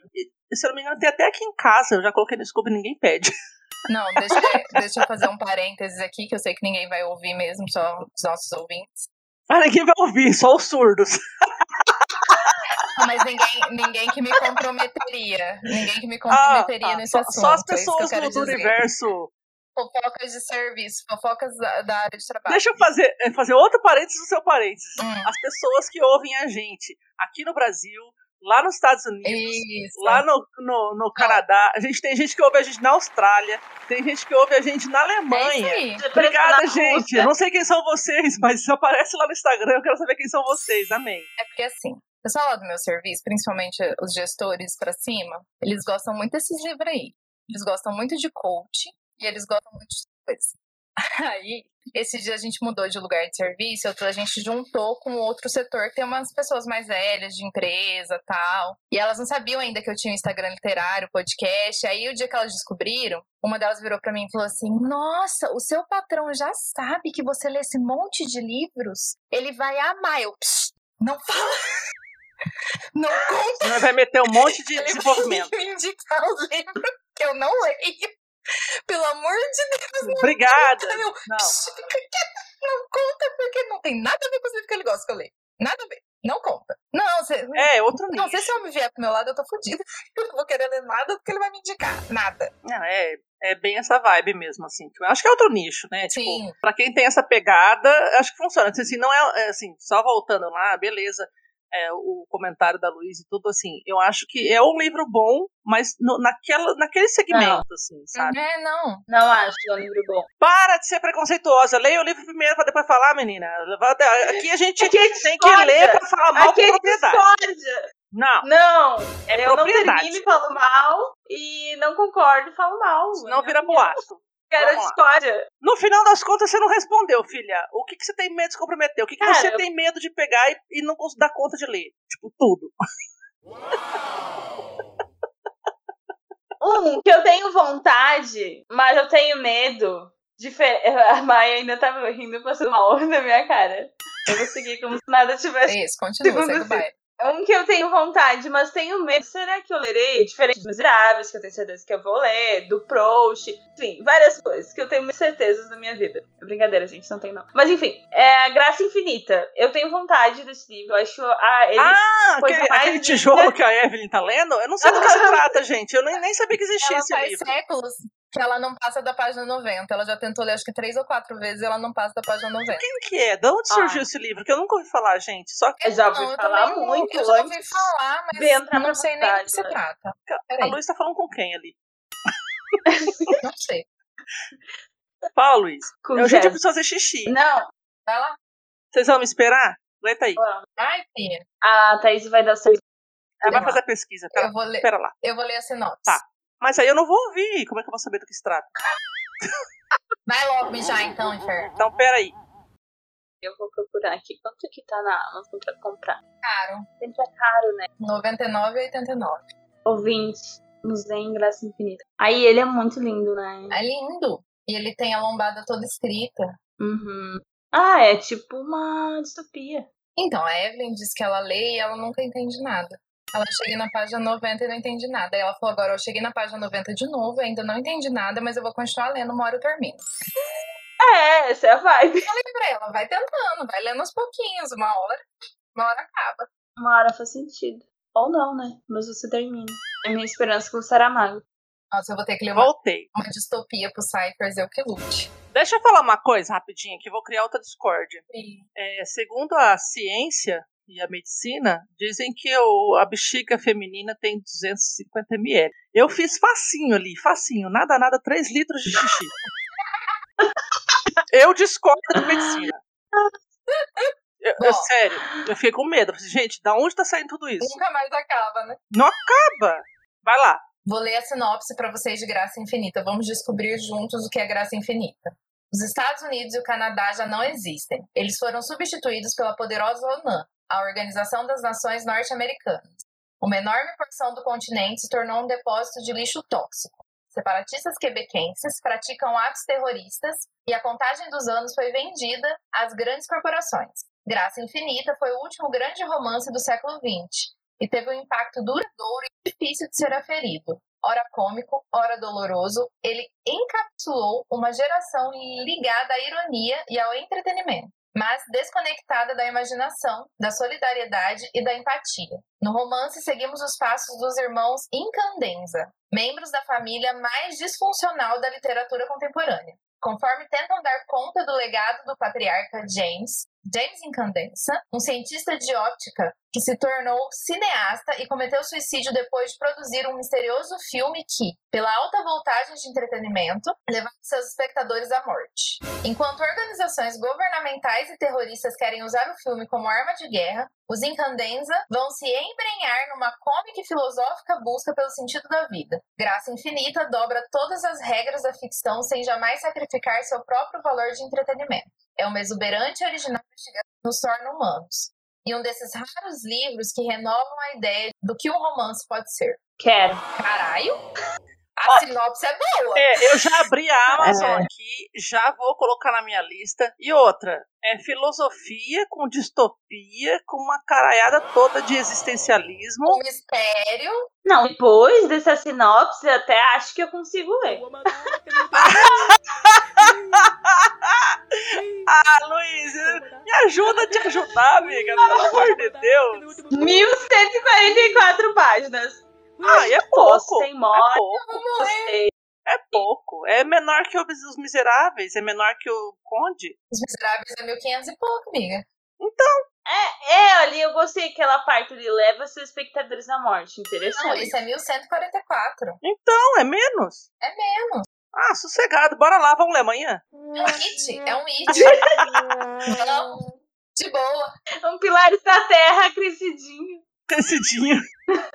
e, Se eu não me engano, tem até aqui em casa. Eu já coloquei no Scooby e ninguém pede. Não, deixa, deixa eu fazer um parênteses aqui, que eu sei que ninguém vai ouvir mesmo, só os nossos ouvintes. Ah, ninguém vai ouvir, só os surdos. Não, mas ninguém, ninguém que me comprometeria. Ninguém que me Ah, comprometeria tá. nesse só, assunto. só as é pessoas quero do, do dizer. universo. Fofocas de serviço, fofocas da, da área de trabalho. Deixa eu fazer, eh, fazer outro parênteses no seu parênteses. Hum. As pessoas que ouvem a gente aqui no Brasil, lá nos Estados Unidos, Isso. lá no, no, no Canadá, a gente tem gente que ouve a gente na Austrália, tem gente que ouve a gente na É Alemanha. aí. Obrigada, gente. Não sei quem são vocês, mas se aparece lá no Instagram, eu quero saber quem são vocês. Amém. É porque assim, o pessoal lá do meu serviço, principalmente os gestores pra cima, eles gostam muito desses livros aí. Eles gostam muito de coach e eles gostam muito de coisas. Aí, esse dia a gente mudou de lugar de serviço, outro a gente juntou com outro setor que tem umas pessoas mais velhas de empresa tal. E elas não sabiam ainda que eu tinha um Instagram literário, podcast. Aí o dia que elas descobriram, uma delas virou pra mim e falou assim: Nossa, o seu patrão já sabe que você lê esse monte de livros? Ele vai amar. Eu, "Psh, não fala. Não conta Você vai meter um monte de ele desenvolvimento. vai me indicar os livros que eu não leio. Pelo amor de Deus, não Obrigada. conta, meu. Não. Não conta, porque não tem nada a ver com os livros que ele gosta que eu leio. Nada a ver. Não conta. Não. É, outro Não, se esse homem vier pro meu lado, eu tô fodida. Eu não vou querer ler nada porque ele vai me indicar. Nada. Não, é, é bem essa vibe mesmo, assim. Tipo, acho que é outro nicho, né? Tipo, Sim. pra quem tem essa pegada, acho que funciona. Assim, não é, é, assim, só voltando lá, beleza. É, o comentário da Luiz e tudo assim. Eu acho que é um livro bom, mas no- naquela, naquele segmento, assim, sabe? É, não. Não acho que é um livro bom. Para de ser preconceituosa. Leia o livro primeiro pra depois falar, menina. Aqui a gente Aqui é tem que ler pra falar mal Aqui com é propriedade. discórdia. Não, Não, é eu não propriedade. termino e falo mal e não concordo e falo mal. Senão vira boato. Lá. discórdia. No final das contas, você não respondeu, filha. O que, que você tem medo de se comprometer? O que, que Cara, você eu- tem medo de pegar e, e não dar conta de ler? Tipo, tudo. Um, que eu tenho vontade, mas eu tenho medo. Difer- A Maia ainda tá rindo passando mal na minha cara. Eu vou seguir como se nada tivesse. Isso, continua, segue o baile. Um que eu tenho vontade, mas tenho medo. Será que eu lerei? Diferente dos Miseráveis, que eu tenho certeza que eu vou ler, do Proust, enfim, várias coisas que eu tenho muitas certezas na minha vida. É brincadeira, gente, não tem não. Mas enfim, é a Graça Infinita. Eu tenho vontade desse livro. Eu acho. Ah, ele. Ah, aquele, aquele tijolo que a Evelyn tá lendo? Eu não sei do que se trata, gente. Eu nem, nem sabia que existia Ela esse faz livro. séculos que ela não passa da página 90. Ela já tentou ler acho que três ou quatro vezes e ela não passa da página 90. Quem que é? De onde surgiu esse livro? Que eu nunca ouvi falar, gente. Só que Eu já ouvi Não, eu falar não- muito Eu já ouvi falar, mas não sei nem do que se né? trata. a Peraí, Luiz tá falando com quem ali? não sei. Fala, Luiz. com Eu já preciso fazer xixi. Não, Vai lá. Vocês vão me esperar? Aguenta aí. Ai, filha. a Thaís vai dar o seu. Ela vai fazer a pesquisa. Pera, Eu vou ler, pera lá. eu vou ler a sinopse. Tá. Mas aí eu não vou ouvir. Como é que eu vou saber do que se trata? Vai logo mijar então, inferno. Então, pera aí. Eu vou procurar aqui. Quanto que tá na Amazon pra comprar? Caro. Sempre é caro, né? 99,89. Ouvinte, nos deem graça infinita. Aí ele é muito lindo, né? É lindo. E ele tem a lombada toda escrita. Uhum. Ah, é tipo uma distopia. Então, a Evelyn diz que ela lê e ela nunca entende nada. Ela cheguei na página 90 e não entendi nada. Aí ela falou, agora eu cheguei na página 90 de novo, ainda não entendi nada, mas eu vou continuar lendo, uma hora eu termino. É, essa é a vibe. Eu falei pra ela, vai tentando, vai lendo aos pouquinhos, uma hora, uma hora acaba. Uma hora faz sentido. Ou não, né? Mas você termina. É minha esperança com o Saramago. Nossa, eu vou ter que ler uma, Voltei. uma distopia pro Cyphers, eu que lute. Deixa eu falar uma coisa rapidinho que eu vou criar outra discórdia. É, segundo a ciência e a medicina, dizem que o- a bexiga feminina tem 250 ml. Eu fiz facinho ali, facinho, nada, nada, 3 litros de xixi. Eu discordo de medicina. Eu, eu, sério, eu fiquei com medo. Gente, da onde tá saindo tudo isso? Nunca mais acaba, né? Não acaba! Vai lá. Vou ler a sinopse para vocês de Graça Infinita. Vamos descobrir juntos o que é Graça Infinita. Os Estados Unidos e o Canadá já não existem. Eles foram substituídos pela poderosa ONU, a Organização das Nações Norte-Americanas. Uma enorme porção do continente se tornou um depósito de lixo tóxico. Separatistas quebequenses praticam atos terroristas e a contagem dos anos foi vendida às grandes corporações. Graça Infinita foi o último grande romance do século XX e teve um impacto duradouro e difícil de ser aferido. Ora cômico, ora doloroso, ele encapsulou uma geração ligada à ironia e ao entretenimento, mas desconectada da imaginação, da solidariedade e da empatia. No romance, seguimos os passos dos irmãos Incandenza, membros da família mais disfuncional da literatura contemporânea. Conforme tentam dar conta do legado do patriarca James, James Incandenza, um cientista de óptica que se tornou cineasta e cometeu suicídio depois de produzir um misterioso filme que, pela alta voltagem de entretenimento, levava seus espectadores à morte. Enquanto organizações governamentais e terroristas querem usar o filme como arma de guerra, os Incandenza vão se embrenhar numa cômica e filosófica busca pelo sentido da vida. Graça Infinita dobra todas as regras da ficção sem jamais sacrificar seu próprio valor de entretenimento. É uma exuberante e original investigação nos torna humanos. E um desses raros livros que renovam a ideia do que um romance pode ser. Quero. Caralho! A sinopse é boa! É, eu já abri a Amazon É. aqui, já vou colocar na minha lista. E outra, é filosofia com distopia, com uma caraiada toda de existencialismo. Um mistério. Não, depois dessa sinopse, eu até acho que eu consigo ler. Ah, Luiz, me ajuda a te ajudar, amiga, pelo amor de Deus. 1144 páginas. Ah, e é pouco. tem É morte, pouco. gostei. É pouco. É menor que o Os Miseráveis, é menor que o Conde. Os Miseráveis é 1500 e pouco, amiga. É, é, ali eu gostei aquela parte ali, leva seus espectadores à morte. Não, Interessante. isso é 1144. Então, é menos. É menos. Ah, sossegado. Bora lá, vamos ler amanhã. É um hit. É um hit. Não. De boa. Um pilar da terra crescidinho.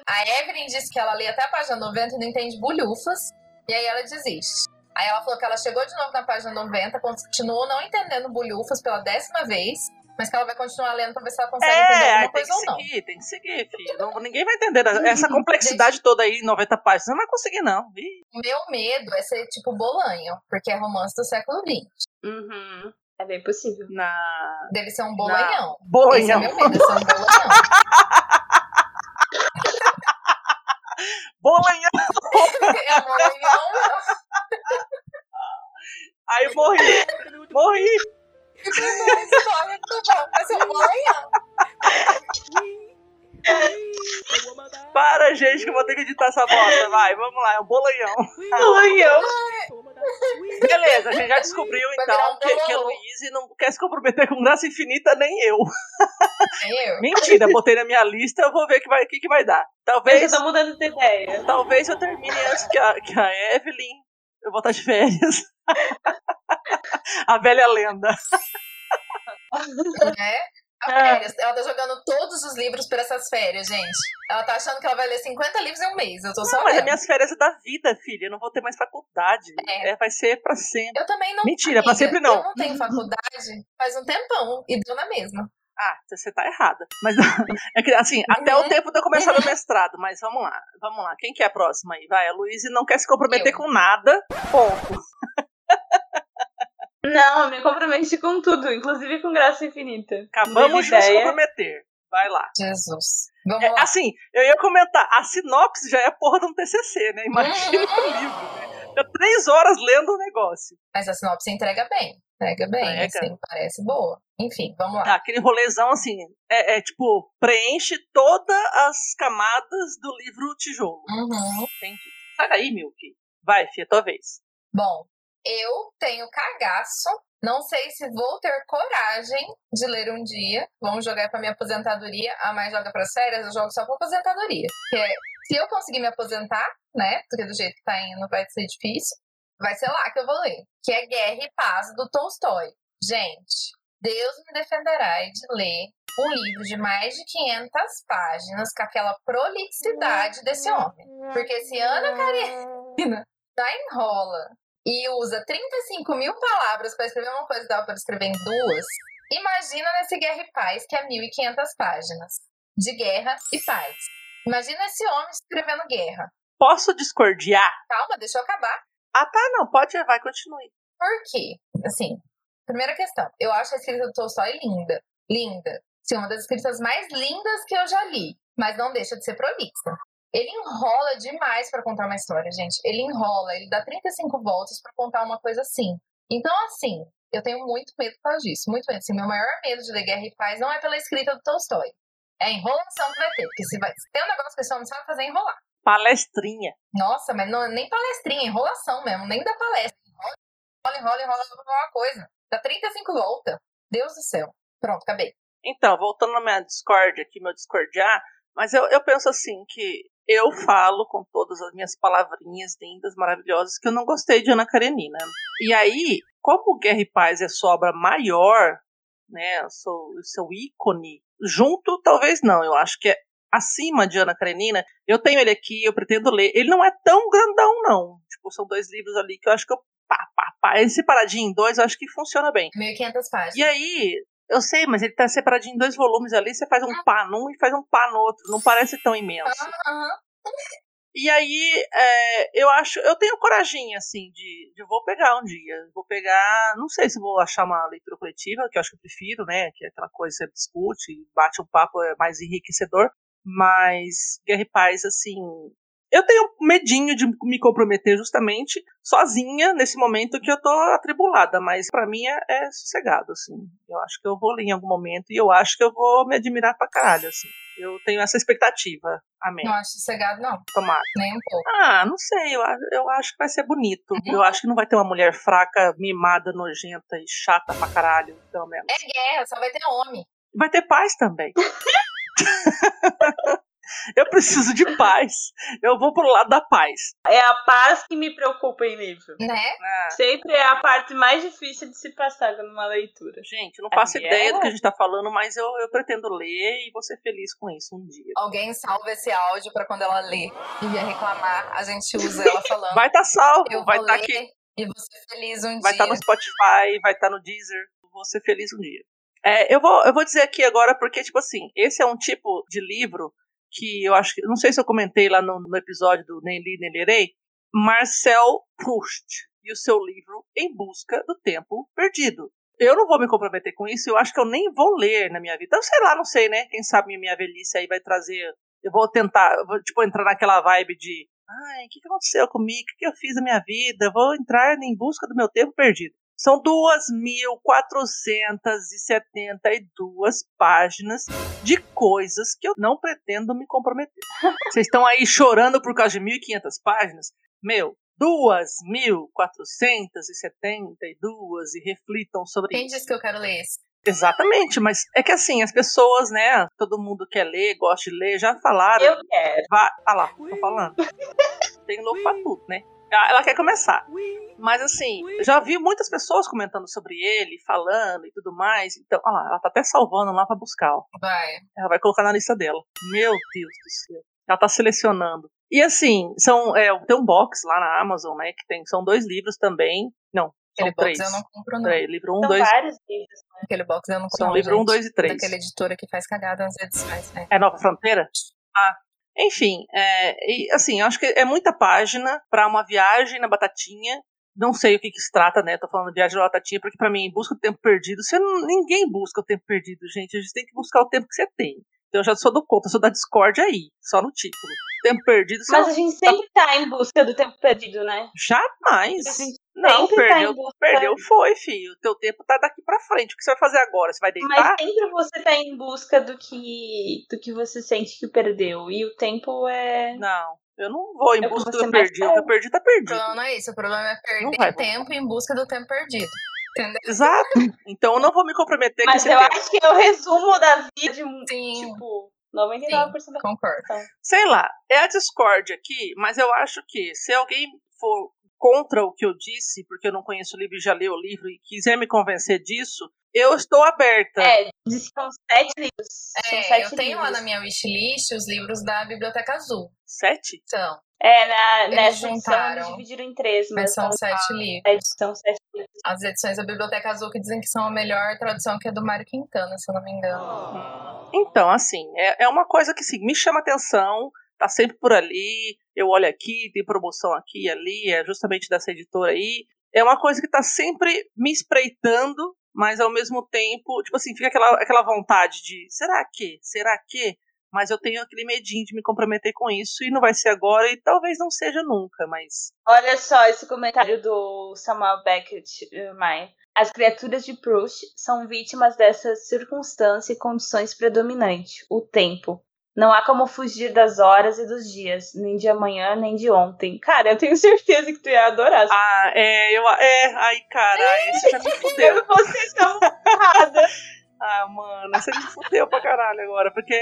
A Evelyn disse que ela lê até a página 90 e não entende bolhufas. E aí ela desiste. Aí ela falou que ela chegou de novo na página 90, continuou não entendendo bulhufas pela décima vez, mas que ela vai continuar lendo pra ver se ela consegue entender É, alguma aí tem coisa que ou não. seguir, tem que seguir, filho. Não- ninguém vai entender. Essa complexidade toda aí, 90 páginas, você não vai conseguir, não. Ih, meu medo é ser tipo Bolanho, porque é romance do século XX. Uhum. É bem possível. Na. Dele ser um bolanhão. Esse é Bolanhão. meu medo, é ser um bolanhão. Bolanhão. é bolanhão. Aí morri. Morri. Muito bom, história, muito bom. Vai ser um bolanhão. Para, gente, que eu vou ter que editar essa bosta. Vai, vamos lá, é um bolanhão. Bolanhão. Beleza, a gente já descobriu então que, que a. Luíse não quer se comprometer com graça infinita, nem eu. Nem eu. Mentira, botei na minha lista, eu vou ver o que vai, que, que vai dar. Eu Talvez, já tô mudando de ideia. talvez eu termine antes que a, que a Evelyn. Eu vou estar de férias. a velha lenda. Né? A férias. Ela tá jogando todos os livros por essas férias, gente. Ela tá achando que ela vai ler 50 livros em um mês. Eu tô só Não, mas as vendo. minhas férias é da vida, filha. Eu não vou ter mais faculdade. É. É, vai ser pra sempre. Eu também não. Mentira, pra amiga, sempre não. Eu não tenho faculdade faz um tempão e deu na mesma. Ah, você tá errada. Mas é que, assim, até o tempo de eu começar meu mestrado. Mas vamos lá, vamos lá. Quem que é a próxima aí? Vai, a Luíse não quer se comprometer Eu. com nada. Ponto. Não, eu me comprometi com tudo, inclusive com graça infinita. Acabamos de nos comprometer. Vai lá. Jesus. Vamos É, lá. assim, eu ia comentar, a sinopse já é a porra de um TCC, né? Imagina Uhum. o livro, né? Fica três horas lendo o negócio. Mas a sinopse entrega bem. Entrega bem, Entrega. assim, parece boa. Enfim, vamos lá. Tá, aquele rolezão, assim, é, é, tipo, preenche todas as camadas do livro Tijolo. Uhum. Entendi. Sai daí, Milk. Vai, Fia, tua vez. Bom, eu tenho cagaço. Não sei se vou ter coragem de ler um dia. Vamos jogar pra minha aposentadoria. A mais joga pras férias, eu jogo só pra aposentadoria. Se eu conseguir me aposentar, né? Porque do jeito que tá indo vai ser difícil. Vai ser lá que eu vou ler. Que é Guerra e Paz, do Tolstói. Gente, Deus me defenderá de ler um livro de mais de 500 páginas com aquela prolixidade desse homem. Porque se Ana Karenina já enrola e usa 35 mil palavras para escrever uma coisa dava para escrever em duas, imagina nesse Guerra e Paz, que é 1.500 páginas de guerra e paz. Imagina esse homem escrevendo guerra. Posso discordiar? Calma, deixa eu acabar. Ah, tá, não. Pode, vai, continue. Por quê? Assim, primeira questão. Eu acho a escrita do Tolstói linda. Linda. Sim, uma das escritas mais lindas que eu já li. Mas não deixa de ser prolixa. Ele enrola demais pra contar uma história, gente. Ele enrola, ele dá 35 voltas pra contar uma coisa assim. Então, assim, eu tenho muito medo por causa disso. Muito medo. Assim, meu maior medo de ler Guerra e Paz não é pela escrita do Tolstói. É a enrolação que vai ter. Porque se, vai, se tem um negócio que esse homem sabe fazer, é enrolar. Palestrinha. Nossa, mas não, nem palestrinha, enrolação mesmo, nem da palestra. Enrola, enrola, enrola, enrola uma coisa. Dá 35 voltas. Deus do céu. Pronto, acabei. Então, voltando na minha Discord aqui, meu discordiar, mas eu, eu penso assim que eu falo com todas as minhas palavrinhas lindas, maravilhosas, que eu não gostei de Ana Karenina. E aí, como Guerra e Paz é sua obra maior, né, o seu, seu ícone, junto talvez não, eu acho que é acima de Ana Karenina, eu tenho ele aqui, eu pretendo ler. Ele não é tão grandão, não. Tipo, são dois livros ali que eu acho que eu. Pá, pá, pá. Ele separadinho em dois, eu acho que funciona bem. 1.500 páginas. E aí, eu sei, mas ele tá separadinho em dois volumes ali, você faz um pá num e faz um pá no outro. Não parece tão imenso. E aí, é, eu acho, eu tenho coragem, assim, de, de vou pegar um dia. Vou pegar, não sei se vou achar uma leitura coletiva, que eu acho que eu prefiro, né? Que é aquela coisa que você discute, bate um papo, é mais enriquecedor. Mas Guerra e Paz, assim, eu tenho medinho de me comprometer justamente sozinha nesse momento que eu tô atribulada, mas pra mim é, é sossegado, assim. Eu acho que eu vou ler em algum momento e eu acho que eu vou me admirar pra caralho, assim. Eu tenho essa expectativa. Amém. Não acho sossegado, não. Tomara. Nem um pouco. Ah, não sei, eu, eu acho que vai ser bonito. Eu acho que não vai ter uma mulher fraca, mimada, nojenta e chata pra caralho, pelo menos. É guerra, só vai ter homem. Vai ter paz também. eu preciso de paz. Eu vou pro lado da paz. É a paz que me preocupa em livro. Né? Ah, Sempre é a parte mais difícil de se passar numa leitura. gente, eu não faço É. ideia do que a gente tá falando, mas eu, eu pretendo ler e vou ser feliz com isso um dia. Alguém salva esse áudio pra quando ela lê e vier reclamar, a gente usa ela falando. Vai estar tá salvo, eu vai vou estar ler aqui. E você feliz um Vai dia. estar no Spotify, vai estar no Deezer. Vou ser feliz um dia. É, eu, vou, eu vou dizer aqui agora porque, tipo assim, esse é um tipo de livro que eu acho que. Não sei se eu comentei lá no, no episódio do Nem Li, Nem Lerei. Marcel Proust e o seu livro Em Busca do Tempo Perdido. Eu não vou me comprometer com isso, eu acho que eu nem vou ler na minha vida. Então, sei lá, não sei, né? Quem sabe minha velhice aí vai trazer. Eu vou tentar, eu vou, tipo, entrar naquela vibe de. Ai, o que, que aconteceu comigo? O que, que eu fiz na minha vida? Vou entrar em busca do meu tempo perdido. São 2.472 páginas de coisas que eu não pretendo me comprometer. Vocês estão aí chorando por causa de 1.500 páginas? Meu, 2.472 e reflitam sobre Quem isso. disse que eu quero ler esse? Exatamente, mas é que assim, as pessoas, né? Todo mundo quer ler, gosta de ler, já falaram. Eu quero. Vá, ah lá, tô falando. Tem louco pra tudo, né? Ah, Ela quer começar. Mas assim, já vi muitas pessoas comentando sobre ele, falando e tudo mais. Então, ó lá, ela tá até salvando lá pra buscar, ó. Vai. Ela vai colocar na lista dela. Meu Deus do céu. Ela tá selecionando. E assim, são, é, tem um box lá na Amazon, né? Que tem, são dois livros também. Não, são Aquele box três. eu não compro, não. Três, livro um, São dois. vários livros. Aquele box eu não compro. São não, livro um, dois e três. Daquela editora que faz cagada nas edições, né? É Nova Fronteira? Ah. Enfim, é, e, assim, acho que é muita página pra uma viagem na Batatinha. Não sei o que, que se trata, né? Tô falando viagem na Batatinha, porque pra mim, busca do tempo perdido, você não, ninguém busca o tempo perdido, gente. A gente tem que buscar o tempo que você tem. Então eu já sou do contra, eu sou da Discord aí, só no título. Tempo perdido, você Mas não- a gente sempre tá em busca do tempo perdido, né? Jamais. Não, sempre tá perdeu, em busca. perdeu foi, filho. O teu tempo tá daqui pra frente. O que você vai fazer agora? Você vai deitar? Mas sempre você tá em busca do que, do que você sente que perdeu. E o tempo é. Não, eu não vou em É o busca do você que eu mais perdi. O que eu perdi tá O perdido. problema não é isso. O problema é perder tempo em busca do tempo perdido. Entendeu? Exato. Então eu não vou me comprometer com Mas esse eu tempo. acho que é o resumo da vida de um. Sim. Tipo, 99% da Concordo. Sei lá, é a Discord aqui, mas eu acho que se alguém for contra o que eu disse, porque eu não conheço o livro e já leu o livro e quiser me convencer disso, eu estou aberta. É, diz que são sete livros. são É, sete eu tenho lá livros. na minha wishlist os livros da Biblioteca Azul. Sete? São, É, na, Eles nessa edição juntaram. eles dividiram em três, mas mas são são sete sete, livros. são sete livros. As edições da Biblioteca Azul que dizem que são a melhor tradução, que é do Mário Quintana, se eu não me engano. Então, assim, é, é uma coisa que assim, me chama atenção, tá sempre por ali, eu olho aqui, tem promoção aqui e ali, é justamente dessa editora aí. É uma coisa que tá sempre me espreitando, mas ao mesmo tempo, tipo assim, fica aquela, aquela vontade de, será que? Será que? Mas eu tenho aquele medinho de me comprometer com isso e não vai ser agora e talvez não seja nunca, mas Olha só esse comentário do Samuel Beckett, eh, Mai. As criaturas de Proust são vítimas dessa circunstância e condições predominante, o tempo. Não há como fugir das horas e dos dias, nem de amanhã, nem de ontem. Cara, eu tenho certeza que tu ia adorar. Ah, é, eu. É, ai, cara, esse já me fudeu. Você tá muito errada. Ah, mano, você me fudeu pra caralho agora, porque.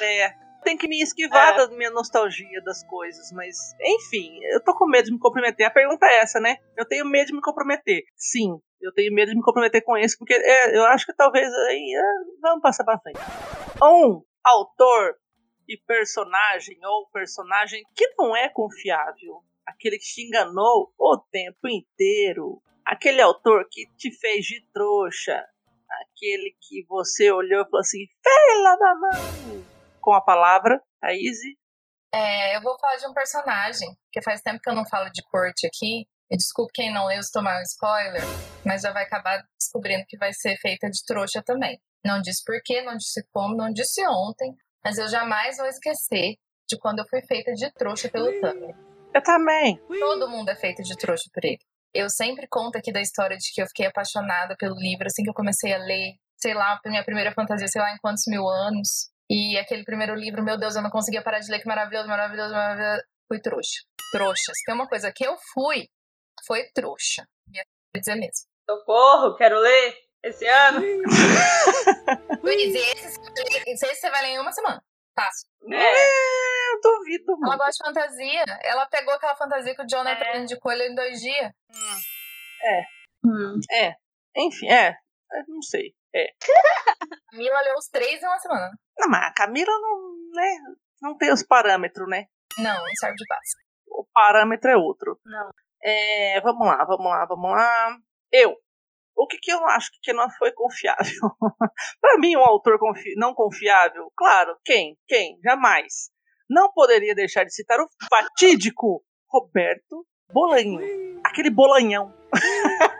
É. Tem que me esquivar É. da minha nostalgia das coisas, mas. Enfim, eu tô com medo de me comprometer. A pergunta é essa, né? Eu tenho medo de me comprometer. Sim, eu tenho medo de me comprometer com isso, porque é, eu acho que talvez aí. é, vamos passar pra frente. Um autor e personagem, ou personagem que não é confiável. Aquele que te enganou o tempo inteiro. Aquele autor que te fez de trouxa. Aquele que você olhou e falou assim, fela da mãe! Com a palavra, a Izzy. É, eu vou falar de um personagem, que faz tempo que eu não falo de corte aqui. E desculpe quem não leu se tomar um spoiler, mas já vai acabar descobrindo que vai ser feita de trouxa também. Não disse porquê, não disse como, não disse ontem, mas eu jamais vou esquecer de quando eu fui feita de trouxa pelo Tumblr. Eu também. Todo mundo é feito de trouxa por ele. Eu sempre conto aqui da história de que eu fiquei apaixonada pelo livro assim que eu comecei a ler, sei lá, minha primeira fantasia, sei lá em quantos mil anos. E aquele primeiro livro, meu Deus, eu não conseguia parar de ler, que maravilhoso, maravilhoso, maravilhoso. Fui trouxa. Trouxa. Se tem uma coisa que eu fui, foi trouxa. É dizer mesmo. Socorro, quero ler esse ano. Luiz, e esse, esse você vai ler em uma semana. Fácil. É, eu duvido Ela muito. gosta de fantasia. Ela pegou aquela fantasia que o Jonathan É. indicou ele em dois dias. Hum. É, enfim, é. é, Não sei. É. A Mila leu os três em uma semana. Não, mas a Camila não, né, não tem os parâmetros, né? Não, não serve de base. O parâmetro é outro. Não. É, vamos lá, vamos lá, vamos lá. Eu. O que, que eu acho que não foi confiável? Para mim, um autor confi não confiável, claro, quem? Quem? Jamais. Não poderia deixar de citar o fatídico Roberto Bolanho. Aquele bolanhão.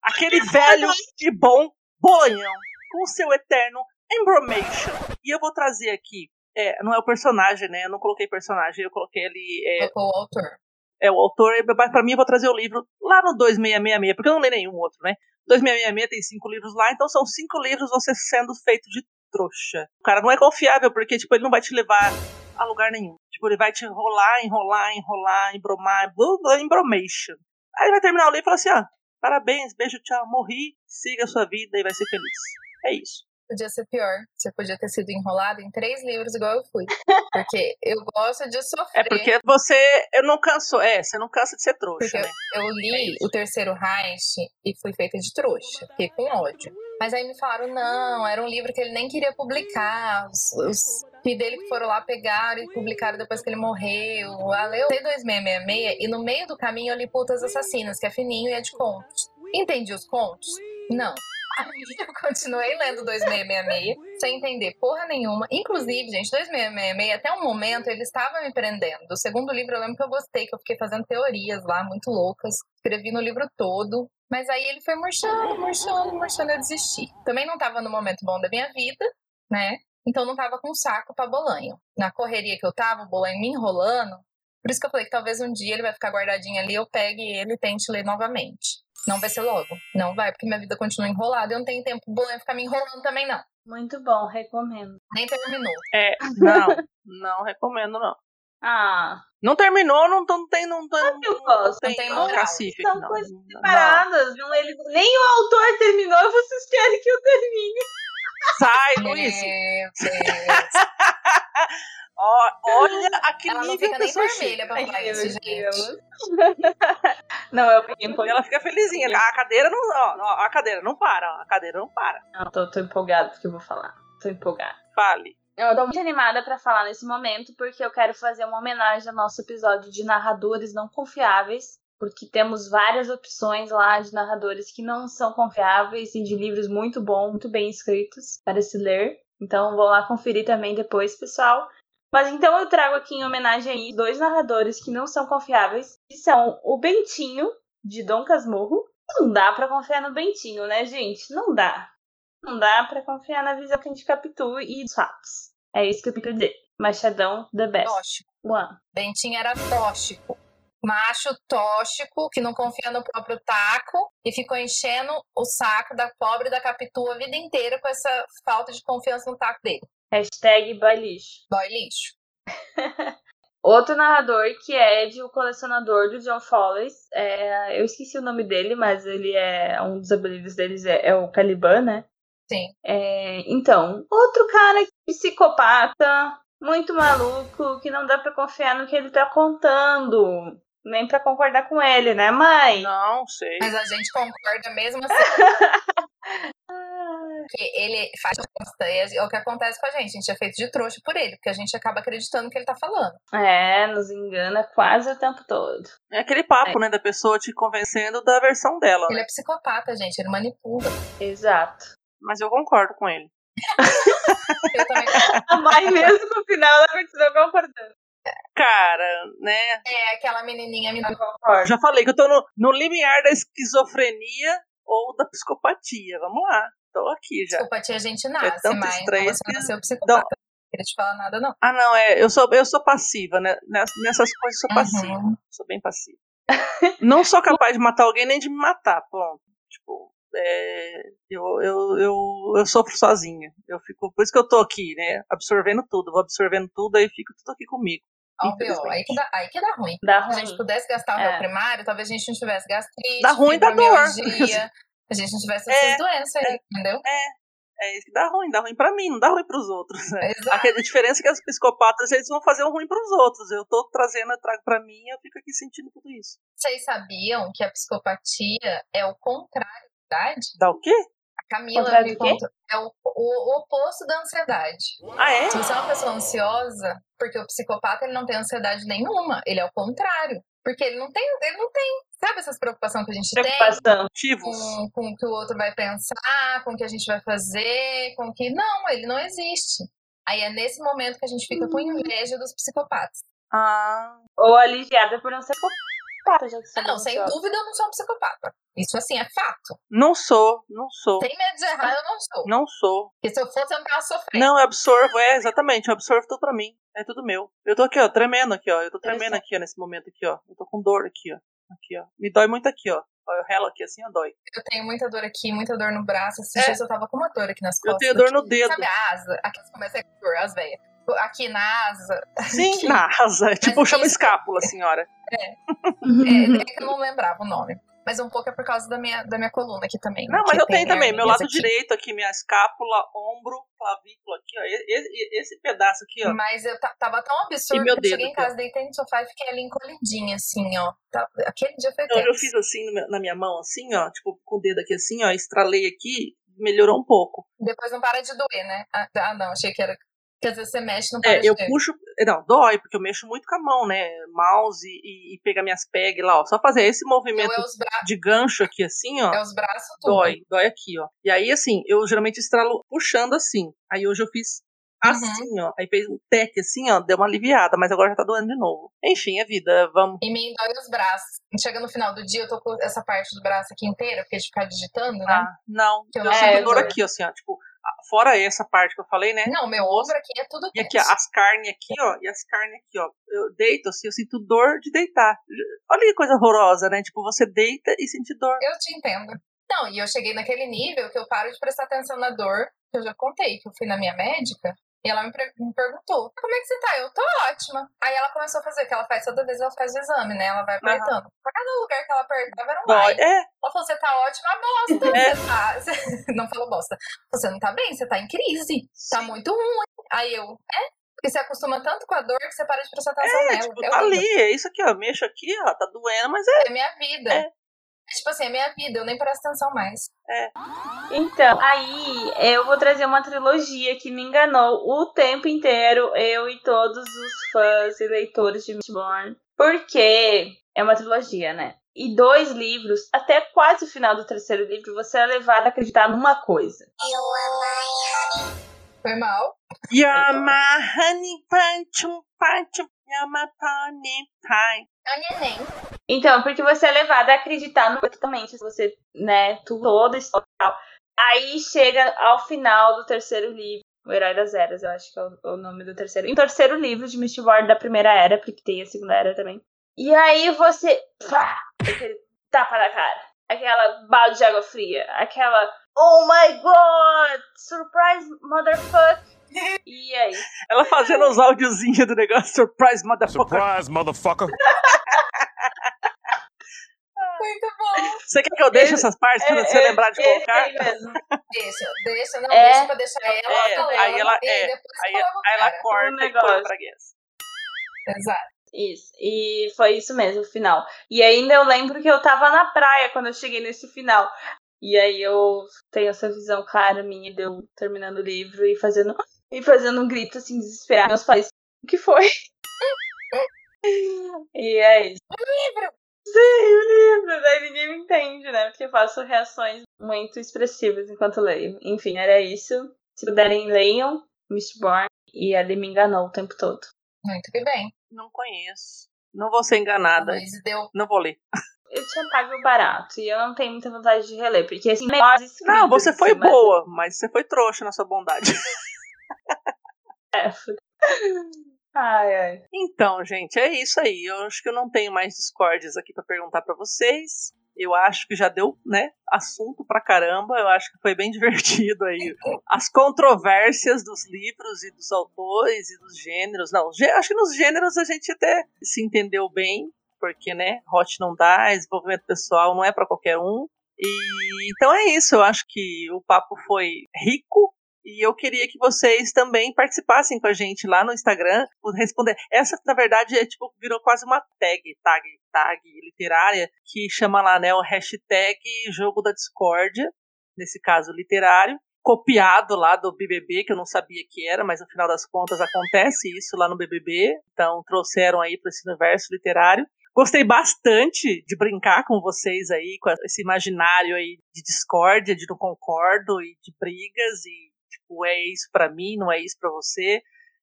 Aquele velho e bom bolanhão. Com seu eterno embromation. E eu vou trazer aqui. É, não é o personagem, né? Eu não coloquei personagem, eu coloquei ali. É, Colocou o autor. é o autor, mas pra mim eu vou trazer o livro lá no 2666, porque eu não leio nenhum outro, né? 2666 tem cinco livros lá, então são cinco livros você sendo feito de trouxa. O cara não é confiável, porque, tipo, ele não vai te levar a lugar nenhum. Tipo, ele vai te enrolar, enrolar, enrolar, embromar, blá, embromation. Aí ele vai terminar o livro e fala assim, ó, parabéns, beijo, tchau, morri, siga a sua vida e vai ser feliz. É isso. Podia ser pior. Você podia ter sido enrolado em três livros igual eu fui. Porque eu gosto de sofrer. É porque você, eu não canso, é, você não cansa de ser trouxa, Porque né? eu li o terceiro Reich e fui feita de trouxa. Fiquei com ódio. Mas aí me falaram, não, era um livro que ele nem queria publicar. Os, os dele que foram lá pegaram e publicaram depois que ele morreu. Ah, leu T2666 e no meio do caminho eu li Putas Assassinas, que é fininho e é de contos. Entendi os contos? Não. Aí eu continuei lendo 2666, sem entender porra nenhuma. Inclusive, gente, 2666, até um momento, ele estava me prendendo. O segundo livro eu lembro que eu gostei, que eu fiquei fazendo teorias lá, muito loucas. Escrevi no livro todo. Mas aí ele foi murchando, murchando, murchando, eu desisti. Também não estava no momento bom da minha vida, né? Então não tava com saco pra bolanho. Na correria que eu tava, o bolanho me enrolando. Por isso que eu falei que talvez um dia ele vai ficar guardadinho ali, eu pegue ele e tente ler novamente. Não vai ser logo. Não vai, porque minha vida continua enrolada. Eu não tenho tempo pro bolanho ficar me enrolando também, não. Muito bom, recomendo. Nem terminou. É, não, não recomendo, não. Ah, Não terminou, não, não tem, não, tem- não, eu gosto, não tem não, moral. cacife, são não, coisas não, não. separadas. Não, ele, nem o autor terminou e vocês querem que eu termine. Sai, Luiz! Olha a que Ela não nível fica nem vermelha pra falar isso, gente. Deus. Não, eu. Ela fica felizinha. A cadeira não. Ó, ó, a cadeira não para, ó, a cadeira não para. Não, tô, tô empolgada porque eu vou falar. Tô empolgada. Fale. Eu tô muito animada pra falar nesse momento porque eu quero fazer uma homenagem ao nosso episódio de narradores não confiáveis. Porque temos várias opções lá de narradores que não são confiáveis e de livros muito bons, muito bem escritos para se ler. Então vou lá conferir também depois, pessoal. Mas então eu trago aqui em homenagem aí dois narradores que não são confiáveis, que são o Bentinho, de Dom Casmurro. Não dá pra confiar no Bentinho, né, gente? Não dá. Não dá pra confiar na visão que a gente captura e dos fatos. É isso que eu tenho pra dizer. Machadão, the best. Tóxico. One. Bentinho era tóxico. Macho tóxico, que não confia no próprio taco e ficou enchendo o saco da pobre da Capitu a vida inteira com essa falta de confiança no taco dele. Hashtag boy lixo. Boy lixo. Outro narrador que é de O Colecionador do John Follis. É, eu esqueci o nome dele, mas ele é. Um dos apelidos deles é, é o Caliban, né? Sim. É, então, outro cara psicopata, muito maluco, que não dá pra confiar no que ele tá contando. Nem pra concordar com ele, né, mãe? Não, sei. Mas a gente concorda mesmo assim. que ele faz. E é o que acontece com a gente. A gente é feito de trouxa por ele, porque a gente acaba acreditando no que ele tá falando. É, nos engana quase o tempo todo. É aquele papo, né, da pessoa te convencendo da versão dela. Ele Né? é psicopata, gente. Ele manipula. Exato. Mas eu concordo com ele. Eu também. A mãe, mesmo no final, ela continua concordando. Cara, né? É aquela menininha me. Já falei que eu tô no, no limiar da esquizofrenia ou da psicopatia. Vamos lá. Tô aqui já. psicopatia a gente É nasce, tanto mas você que nasceu psicopata. Não queria te falar nada, não. Ah, não, é. Eu sou, eu sou passiva, né? Ness- Nessas coisas eu sou passiva. Uhum. Sou bem passiva. Não sou capaz de matar alguém nem de me matar, ponto. Tipo, é, eu, eu, eu, eu sofro sozinha. Eu fico, por isso que eu tô aqui, né? Absorvendo tudo. Vou absorvendo tudo, aí fica tudo aqui comigo. Ó, pior, aí que, dá, aí que dá ruim. Dá Se a gente ruim. pudesse gastar o É. réu primário, talvez a gente não tivesse gastrite, Dá ruim, dá dor. a gente não tivesse É, essas doenças aí, entendeu? É isso que dá ruim, dá ruim pra mim, não dá ruim pros outros. Né? A diferença é que os psicopatas eles vão fazer o ruim pros outros. Eu tô trazendo, eu trago pra mim e eu fico aqui sentindo tudo isso. Vocês sabiam que a psicopatia é o contrário da ansiedade? Dá o quê? A Camila contou. É o, o, o oposto da ansiedade. Ah, é? Se você é uma pessoa ansiosa, porque o psicopata ele não tem ansiedade nenhuma, ele é o contrário. Porque ele não tem, ele não tem, sabe essas preocupações que a gente Preocupação. tem com, com o que o outro vai pensar, com o que a gente vai fazer, com o que. Não, ele não existe. Aí é nesse momento que a gente fica com inveja dos psicopatas. Ah. Ou aliviada por não ser psicopata, já que você Ah, não, sem mencionou. dúvida eu não sou um psicopata. Isso assim é fato. Não sou, não sou. Sem medo de errar, eu não sou. Não sou. Porque se eu fosse, eu não tava sofrendo. Não, eu absorvo, é, exatamente, eu absorvo tudo pra mim. É tudo meu. Eu tô aqui, ó, tremendo aqui, ó. Eu tô tremendo aqui, ó, nesse momento aqui, ó. Eu tô com dor aqui, ó. Aqui, ó. Me dói muito aqui, ó. Ó, Eu relo aqui assim, ó, dói. Eu tenho muita dor aqui, muita dor no braço. Esses É. dias eu tava com uma dor aqui nas costas. Eu tenho dor no dedo. Sabe a asa? Aqui começa a dor, as veias. Aqui na asa. Sim, Aqui. na asa. Tipo, Mas chama isso- escápula, senhora. É, é que eu não lembrava o nome. Mas um pouco é por causa da minha, da minha coluna aqui também. Não, mas eu tenho tenho também. Meu lado aqui. direito aqui, minha escápula, ombro, clavícula aqui, ó. E- e- Esse, pedaço aqui, ó. Mas eu ta- tava tão absurdo que eu cheguei dedo em casa, deitei no sofá e fiquei ali encolhidinha, assim, ó. Tá- Aquele dia foi Eu, eu fiz assim na minha mão, assim, ó. Tipo, com o dedo aqui assim, ó. Estralei aqui, melhorou um pouco. Depois não para de doer, né? Ah, ah, não, achei que era. Que às vezes você mexe para É, eu doer. puxo. Não, dói, porque eu mexo muito com a mão, né? Mouse e, e pegar minhas pegs lá, ó. Só fazer esse movimento é de gancho aqui, assim, ó. É os braços tudo. Dói, dói aqui, ó. E aí, assim, eu geralmente estralo puxando assim. Aí hoje eu fiz Uhum. assim, ó. Aí fez um tec assim, ó. Deu uma aliviada, mas agora já tá doendo de novo. Enfim, é vida. Vamos. E me dói os braços. Chega no final do dia, eu tô com essa parte do braço aqui inteira, porque de ficar digitando, né? Ah, não. Eu Eu não sinto dor aqui, assim, ó. Tipo, fora essa parte que eu falei, né? Não, meu ombro aqui é tudo E aqui, ó, as carnes aqui, ó, e as carnes aqui, ó. Eu deito assim, eu sinto dor de deitar. Olha que coisa horrorosa, né? Tipo, você deita e sente dor. Eu te entendo. Não, e eu cheguei naquele nível que eu paro de prestar atenção na dor, que eu já contei, que eu fui na minha médica, e ela me, me perguntou, como é que você tá? Eu tô ótima. Aí ela começou a fazer, que ela faz toda vez, ela faz o exame, né? Ela vai apertando. Pra cada lugar que ela apertava era um Dói. ai. É, Ela falou, você tá ótima, bosta. É. Você tá... você- Não falou bosta. Você não tá bem, você tá em crise. Tá muito ruim. Aí eu, é? Porque você acostuma tanto com a dor que você para de prestar atenção é, nela. tipo, É tá ali, é isso aqui, ó. Mexo aqui, ó, tá doendo, mas é. É minha vida. É. É tipo assim, é minha vida, eu nem presto atenção mais. Então, aí eu vou trazer uma trilogia que me enganou o tempo inteiro, eu e todos os fãs e leitores de Mistborn. Porque é uma trilogia, né? E dois livros, até quase o final do terceiro livro, você é levado a acreditar numa coisa. Foi mal. Yamahani panchum panchum Yamatani pai. É o neném. Então, porque você é levado a acreditar no totalmente, você, né, toda a história. Aí chega ao final do terceiro livro, O Herói das Eras, eu acho que é o, nome do terceiro. E o terceiro livro de Mistborn da primeira era, porque tem a segunda era também. E aí você. Pá, aquele tapa na cara. Aquela balde de água fria. Aquela. Oh my god! Surprise, motherfucker! E aí? Ela fazendo os áudiozinhos do negócio, surprise, motherfucker. Surprise, motherfucker. Muito bom. Você quer que eu deixe essas partes pra é, você é, lembrar de esse colocar? aí mesmo. Deixa, deixa, não, É. deixa pra deixar ela É, aí ela- é, depois Aí, coloca o aí ela corta um e põe negócio. pra guess. Exato. Isso, e foi isso mesmo, o final. E ainda eu lembro que eu tava na praia quando eu cheguei nesse final. E aí eu tenho essa visão clara minha de eu terminando o livro e fazendo, e fazendo um grito assim, desesperado. Meus pais, o que foi? e é isso. livro! Sim, o livro! Daí ninguém me entende, né? Porque eu faço reações muito expressivas enquanto leio. Enfim, era isso. Se puderem, leiam Mistborn. E ele me enganou o tempo todo. Muito que bem. Não conheço. Não vou ser enganada. Luiz deu. Não vou ler. Eu tinha pago barato e eu não tenho muita vontade de reler, porque assim, melhores escritos, Não, você foi assim, mas- boa, mas você foi trouxa na sua bondade. É, Ai, ai. Então, gente, é isso aí. Eu acho que eu não tenho mais discórdias aqui pra perguntar pra vocês. Eu acho que já deu, né, assunto pra caramba. Eu acho que foi bem divertido aí. As controvérsias dos livros e dos autores e dos gêneros. Não, acho que nos gêneros a gente até se entendeu bem, porque, né, hot não dá, desenvolvimento pessoal não é pra qualquer um. E então é isso. Eu acho que o papo foi rico. E eu queria que vocês também participassem com a gente lá no Instagram, responder. Essa, na verdade, é tipo, virou quase uma tag, tag, tag literária, que chama lá, né, o hashtag jogo da discórdia, nesse caso literário. copiado lá do BBB, que eu não sabia que era, mas no final das contas acontece isso lá no BBB. Então trouxeram aí para esse universo literário. Gostei bastante de brincar com vocês aí, com esse imaginário aí de discórdia, de não concordo e de brigas e tipo, é isso para mim, não é isso para você.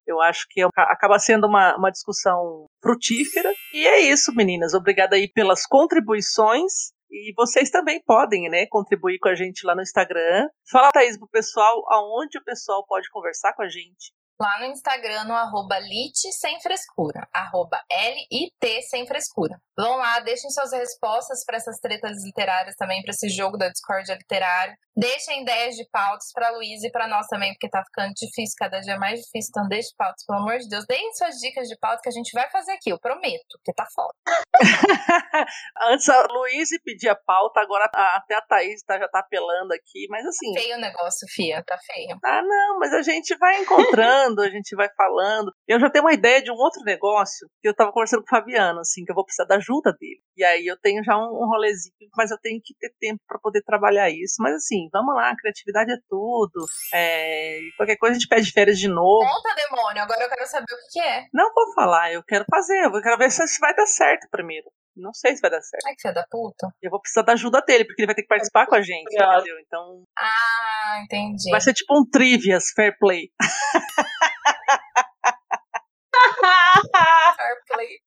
Eu acho que é acaba sendo uma, uma discussão frutífera. E é isso, meninas. Obrigada aí pelas contribuições. E vocês também podem, né, contribuir com a gente lá no Instagram. Fala, Thaís, pro pessoal aonde o pessoal pode conversar com a gente lá no Instagram, no arroba lit sem frescura, arroba L-I-T sem frescura. Vão lá, deixem suas respostas para essas tretas literárias também, para esse jogo da discórdia literária. Deixem ideias de pautas para Luiz e para nós também, porque tá ficando difícil, cada dia mais difícil. Então, deixe pautas, pelo amor de Deus. Deem suas dicas de pauta que a gente vai fazer aqui, eu prometo, porque tá foda. Antes a Luiz pedia pauta, agora até a Thaís tá, já tá apelando aqui, mas assim. Feio o negócio, Fia, tá feio. Ah, não, mas a gente vai encontrando, a gente vai falando. Eu já tenho uma ideia de um outro negócio que eu tava conversando com o Fabiano, assim, que eu vou precisar da ajuda dele. E aí eu tenho já um, um rolezinho, mas eu tenho que ter tempo para poder trabalhar isso. Mas assim, vamos lá, criatividade é tudo. É, qualquer coisa a gente pede férias de novo. Conta, demônio, agora eu quero saber o que é. Não vou falar, eu quero fazer, eu quero ver se vai dar certo primeiro. Não sei se vai dar certo. Ai, que filha da puta. Eu vou precisar da ajuda dele, porque ele vai ter que participar com a gente, entendeu? Então. Ah, entendi. Vai ser tipo um trivias fair play. fair play.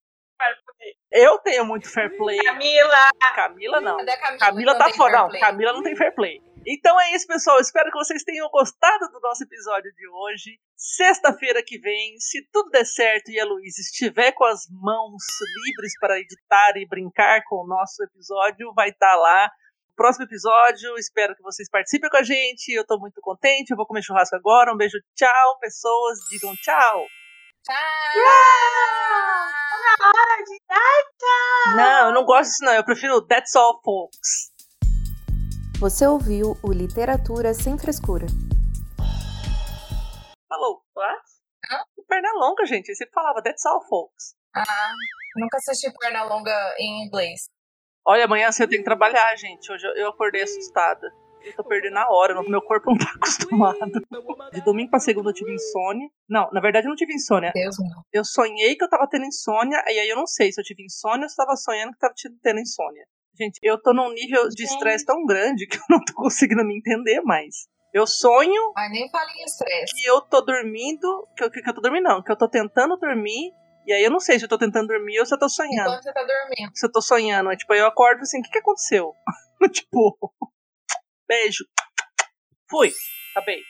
Eu tenho muito fair play. Camila! Camila não. Camila, Camila tá fora. Não, Camila não tem fair play. Então é isso, pessoal. Espero que vocês tenham gostado do nosso episódio de hoje. Sexta-feira que vem, se tudo der certo e a Luísa estiver com as mãos livres para editar e brincar com o nosso episódio, vai estar tá lá. Próximo episódio, espero que vocês participem com a gente. Eu tô muito contente. Eu vou comer churrasco agora. Um beijo, tchau, pessoas. Digam tchau. Tchau! Na hora de dar tchau! Não, eu não gosto disso, não. Eu prefiro That's All, folks. Você ouviu o Literatura Sem Frescura. Falou. What? Hã? Perna longa, gente. Você falava That's all, folks. Ah, nunca assisti perna longa em inglês. Olha, amanhã você tem que trabalhar, gente. Hoje eu acordei assustada. Eu tô perdendo a hora, meu corpo não tá acostumado. De domingo pra segunda eu tive insônia. Não, na verdade eu não tive insônia. Deus não. Eu sonhei que eu tava tendo insônia, e aí eu não sei se eu tive insônia ou se eu tava sonhando que tava tendo insônia. Gente, eu tô num nível de estresse tão grande que eu não tô conseguindo me entender mais. Eu sonho. Mas nem fale em estresse. Que eu tô dormindo. Que eu, que eu tô dormindo, não. Que eu tô tentando dormir. E aí eu não sei se eu tô tentando dormir ou se eu tô sonhando. Enquanto você tá dormindo. Se eu tô sonhando. Tipo, aí eu acordo assim, o que, que aconteceu? tipo. Beijo. Fui. Acabei.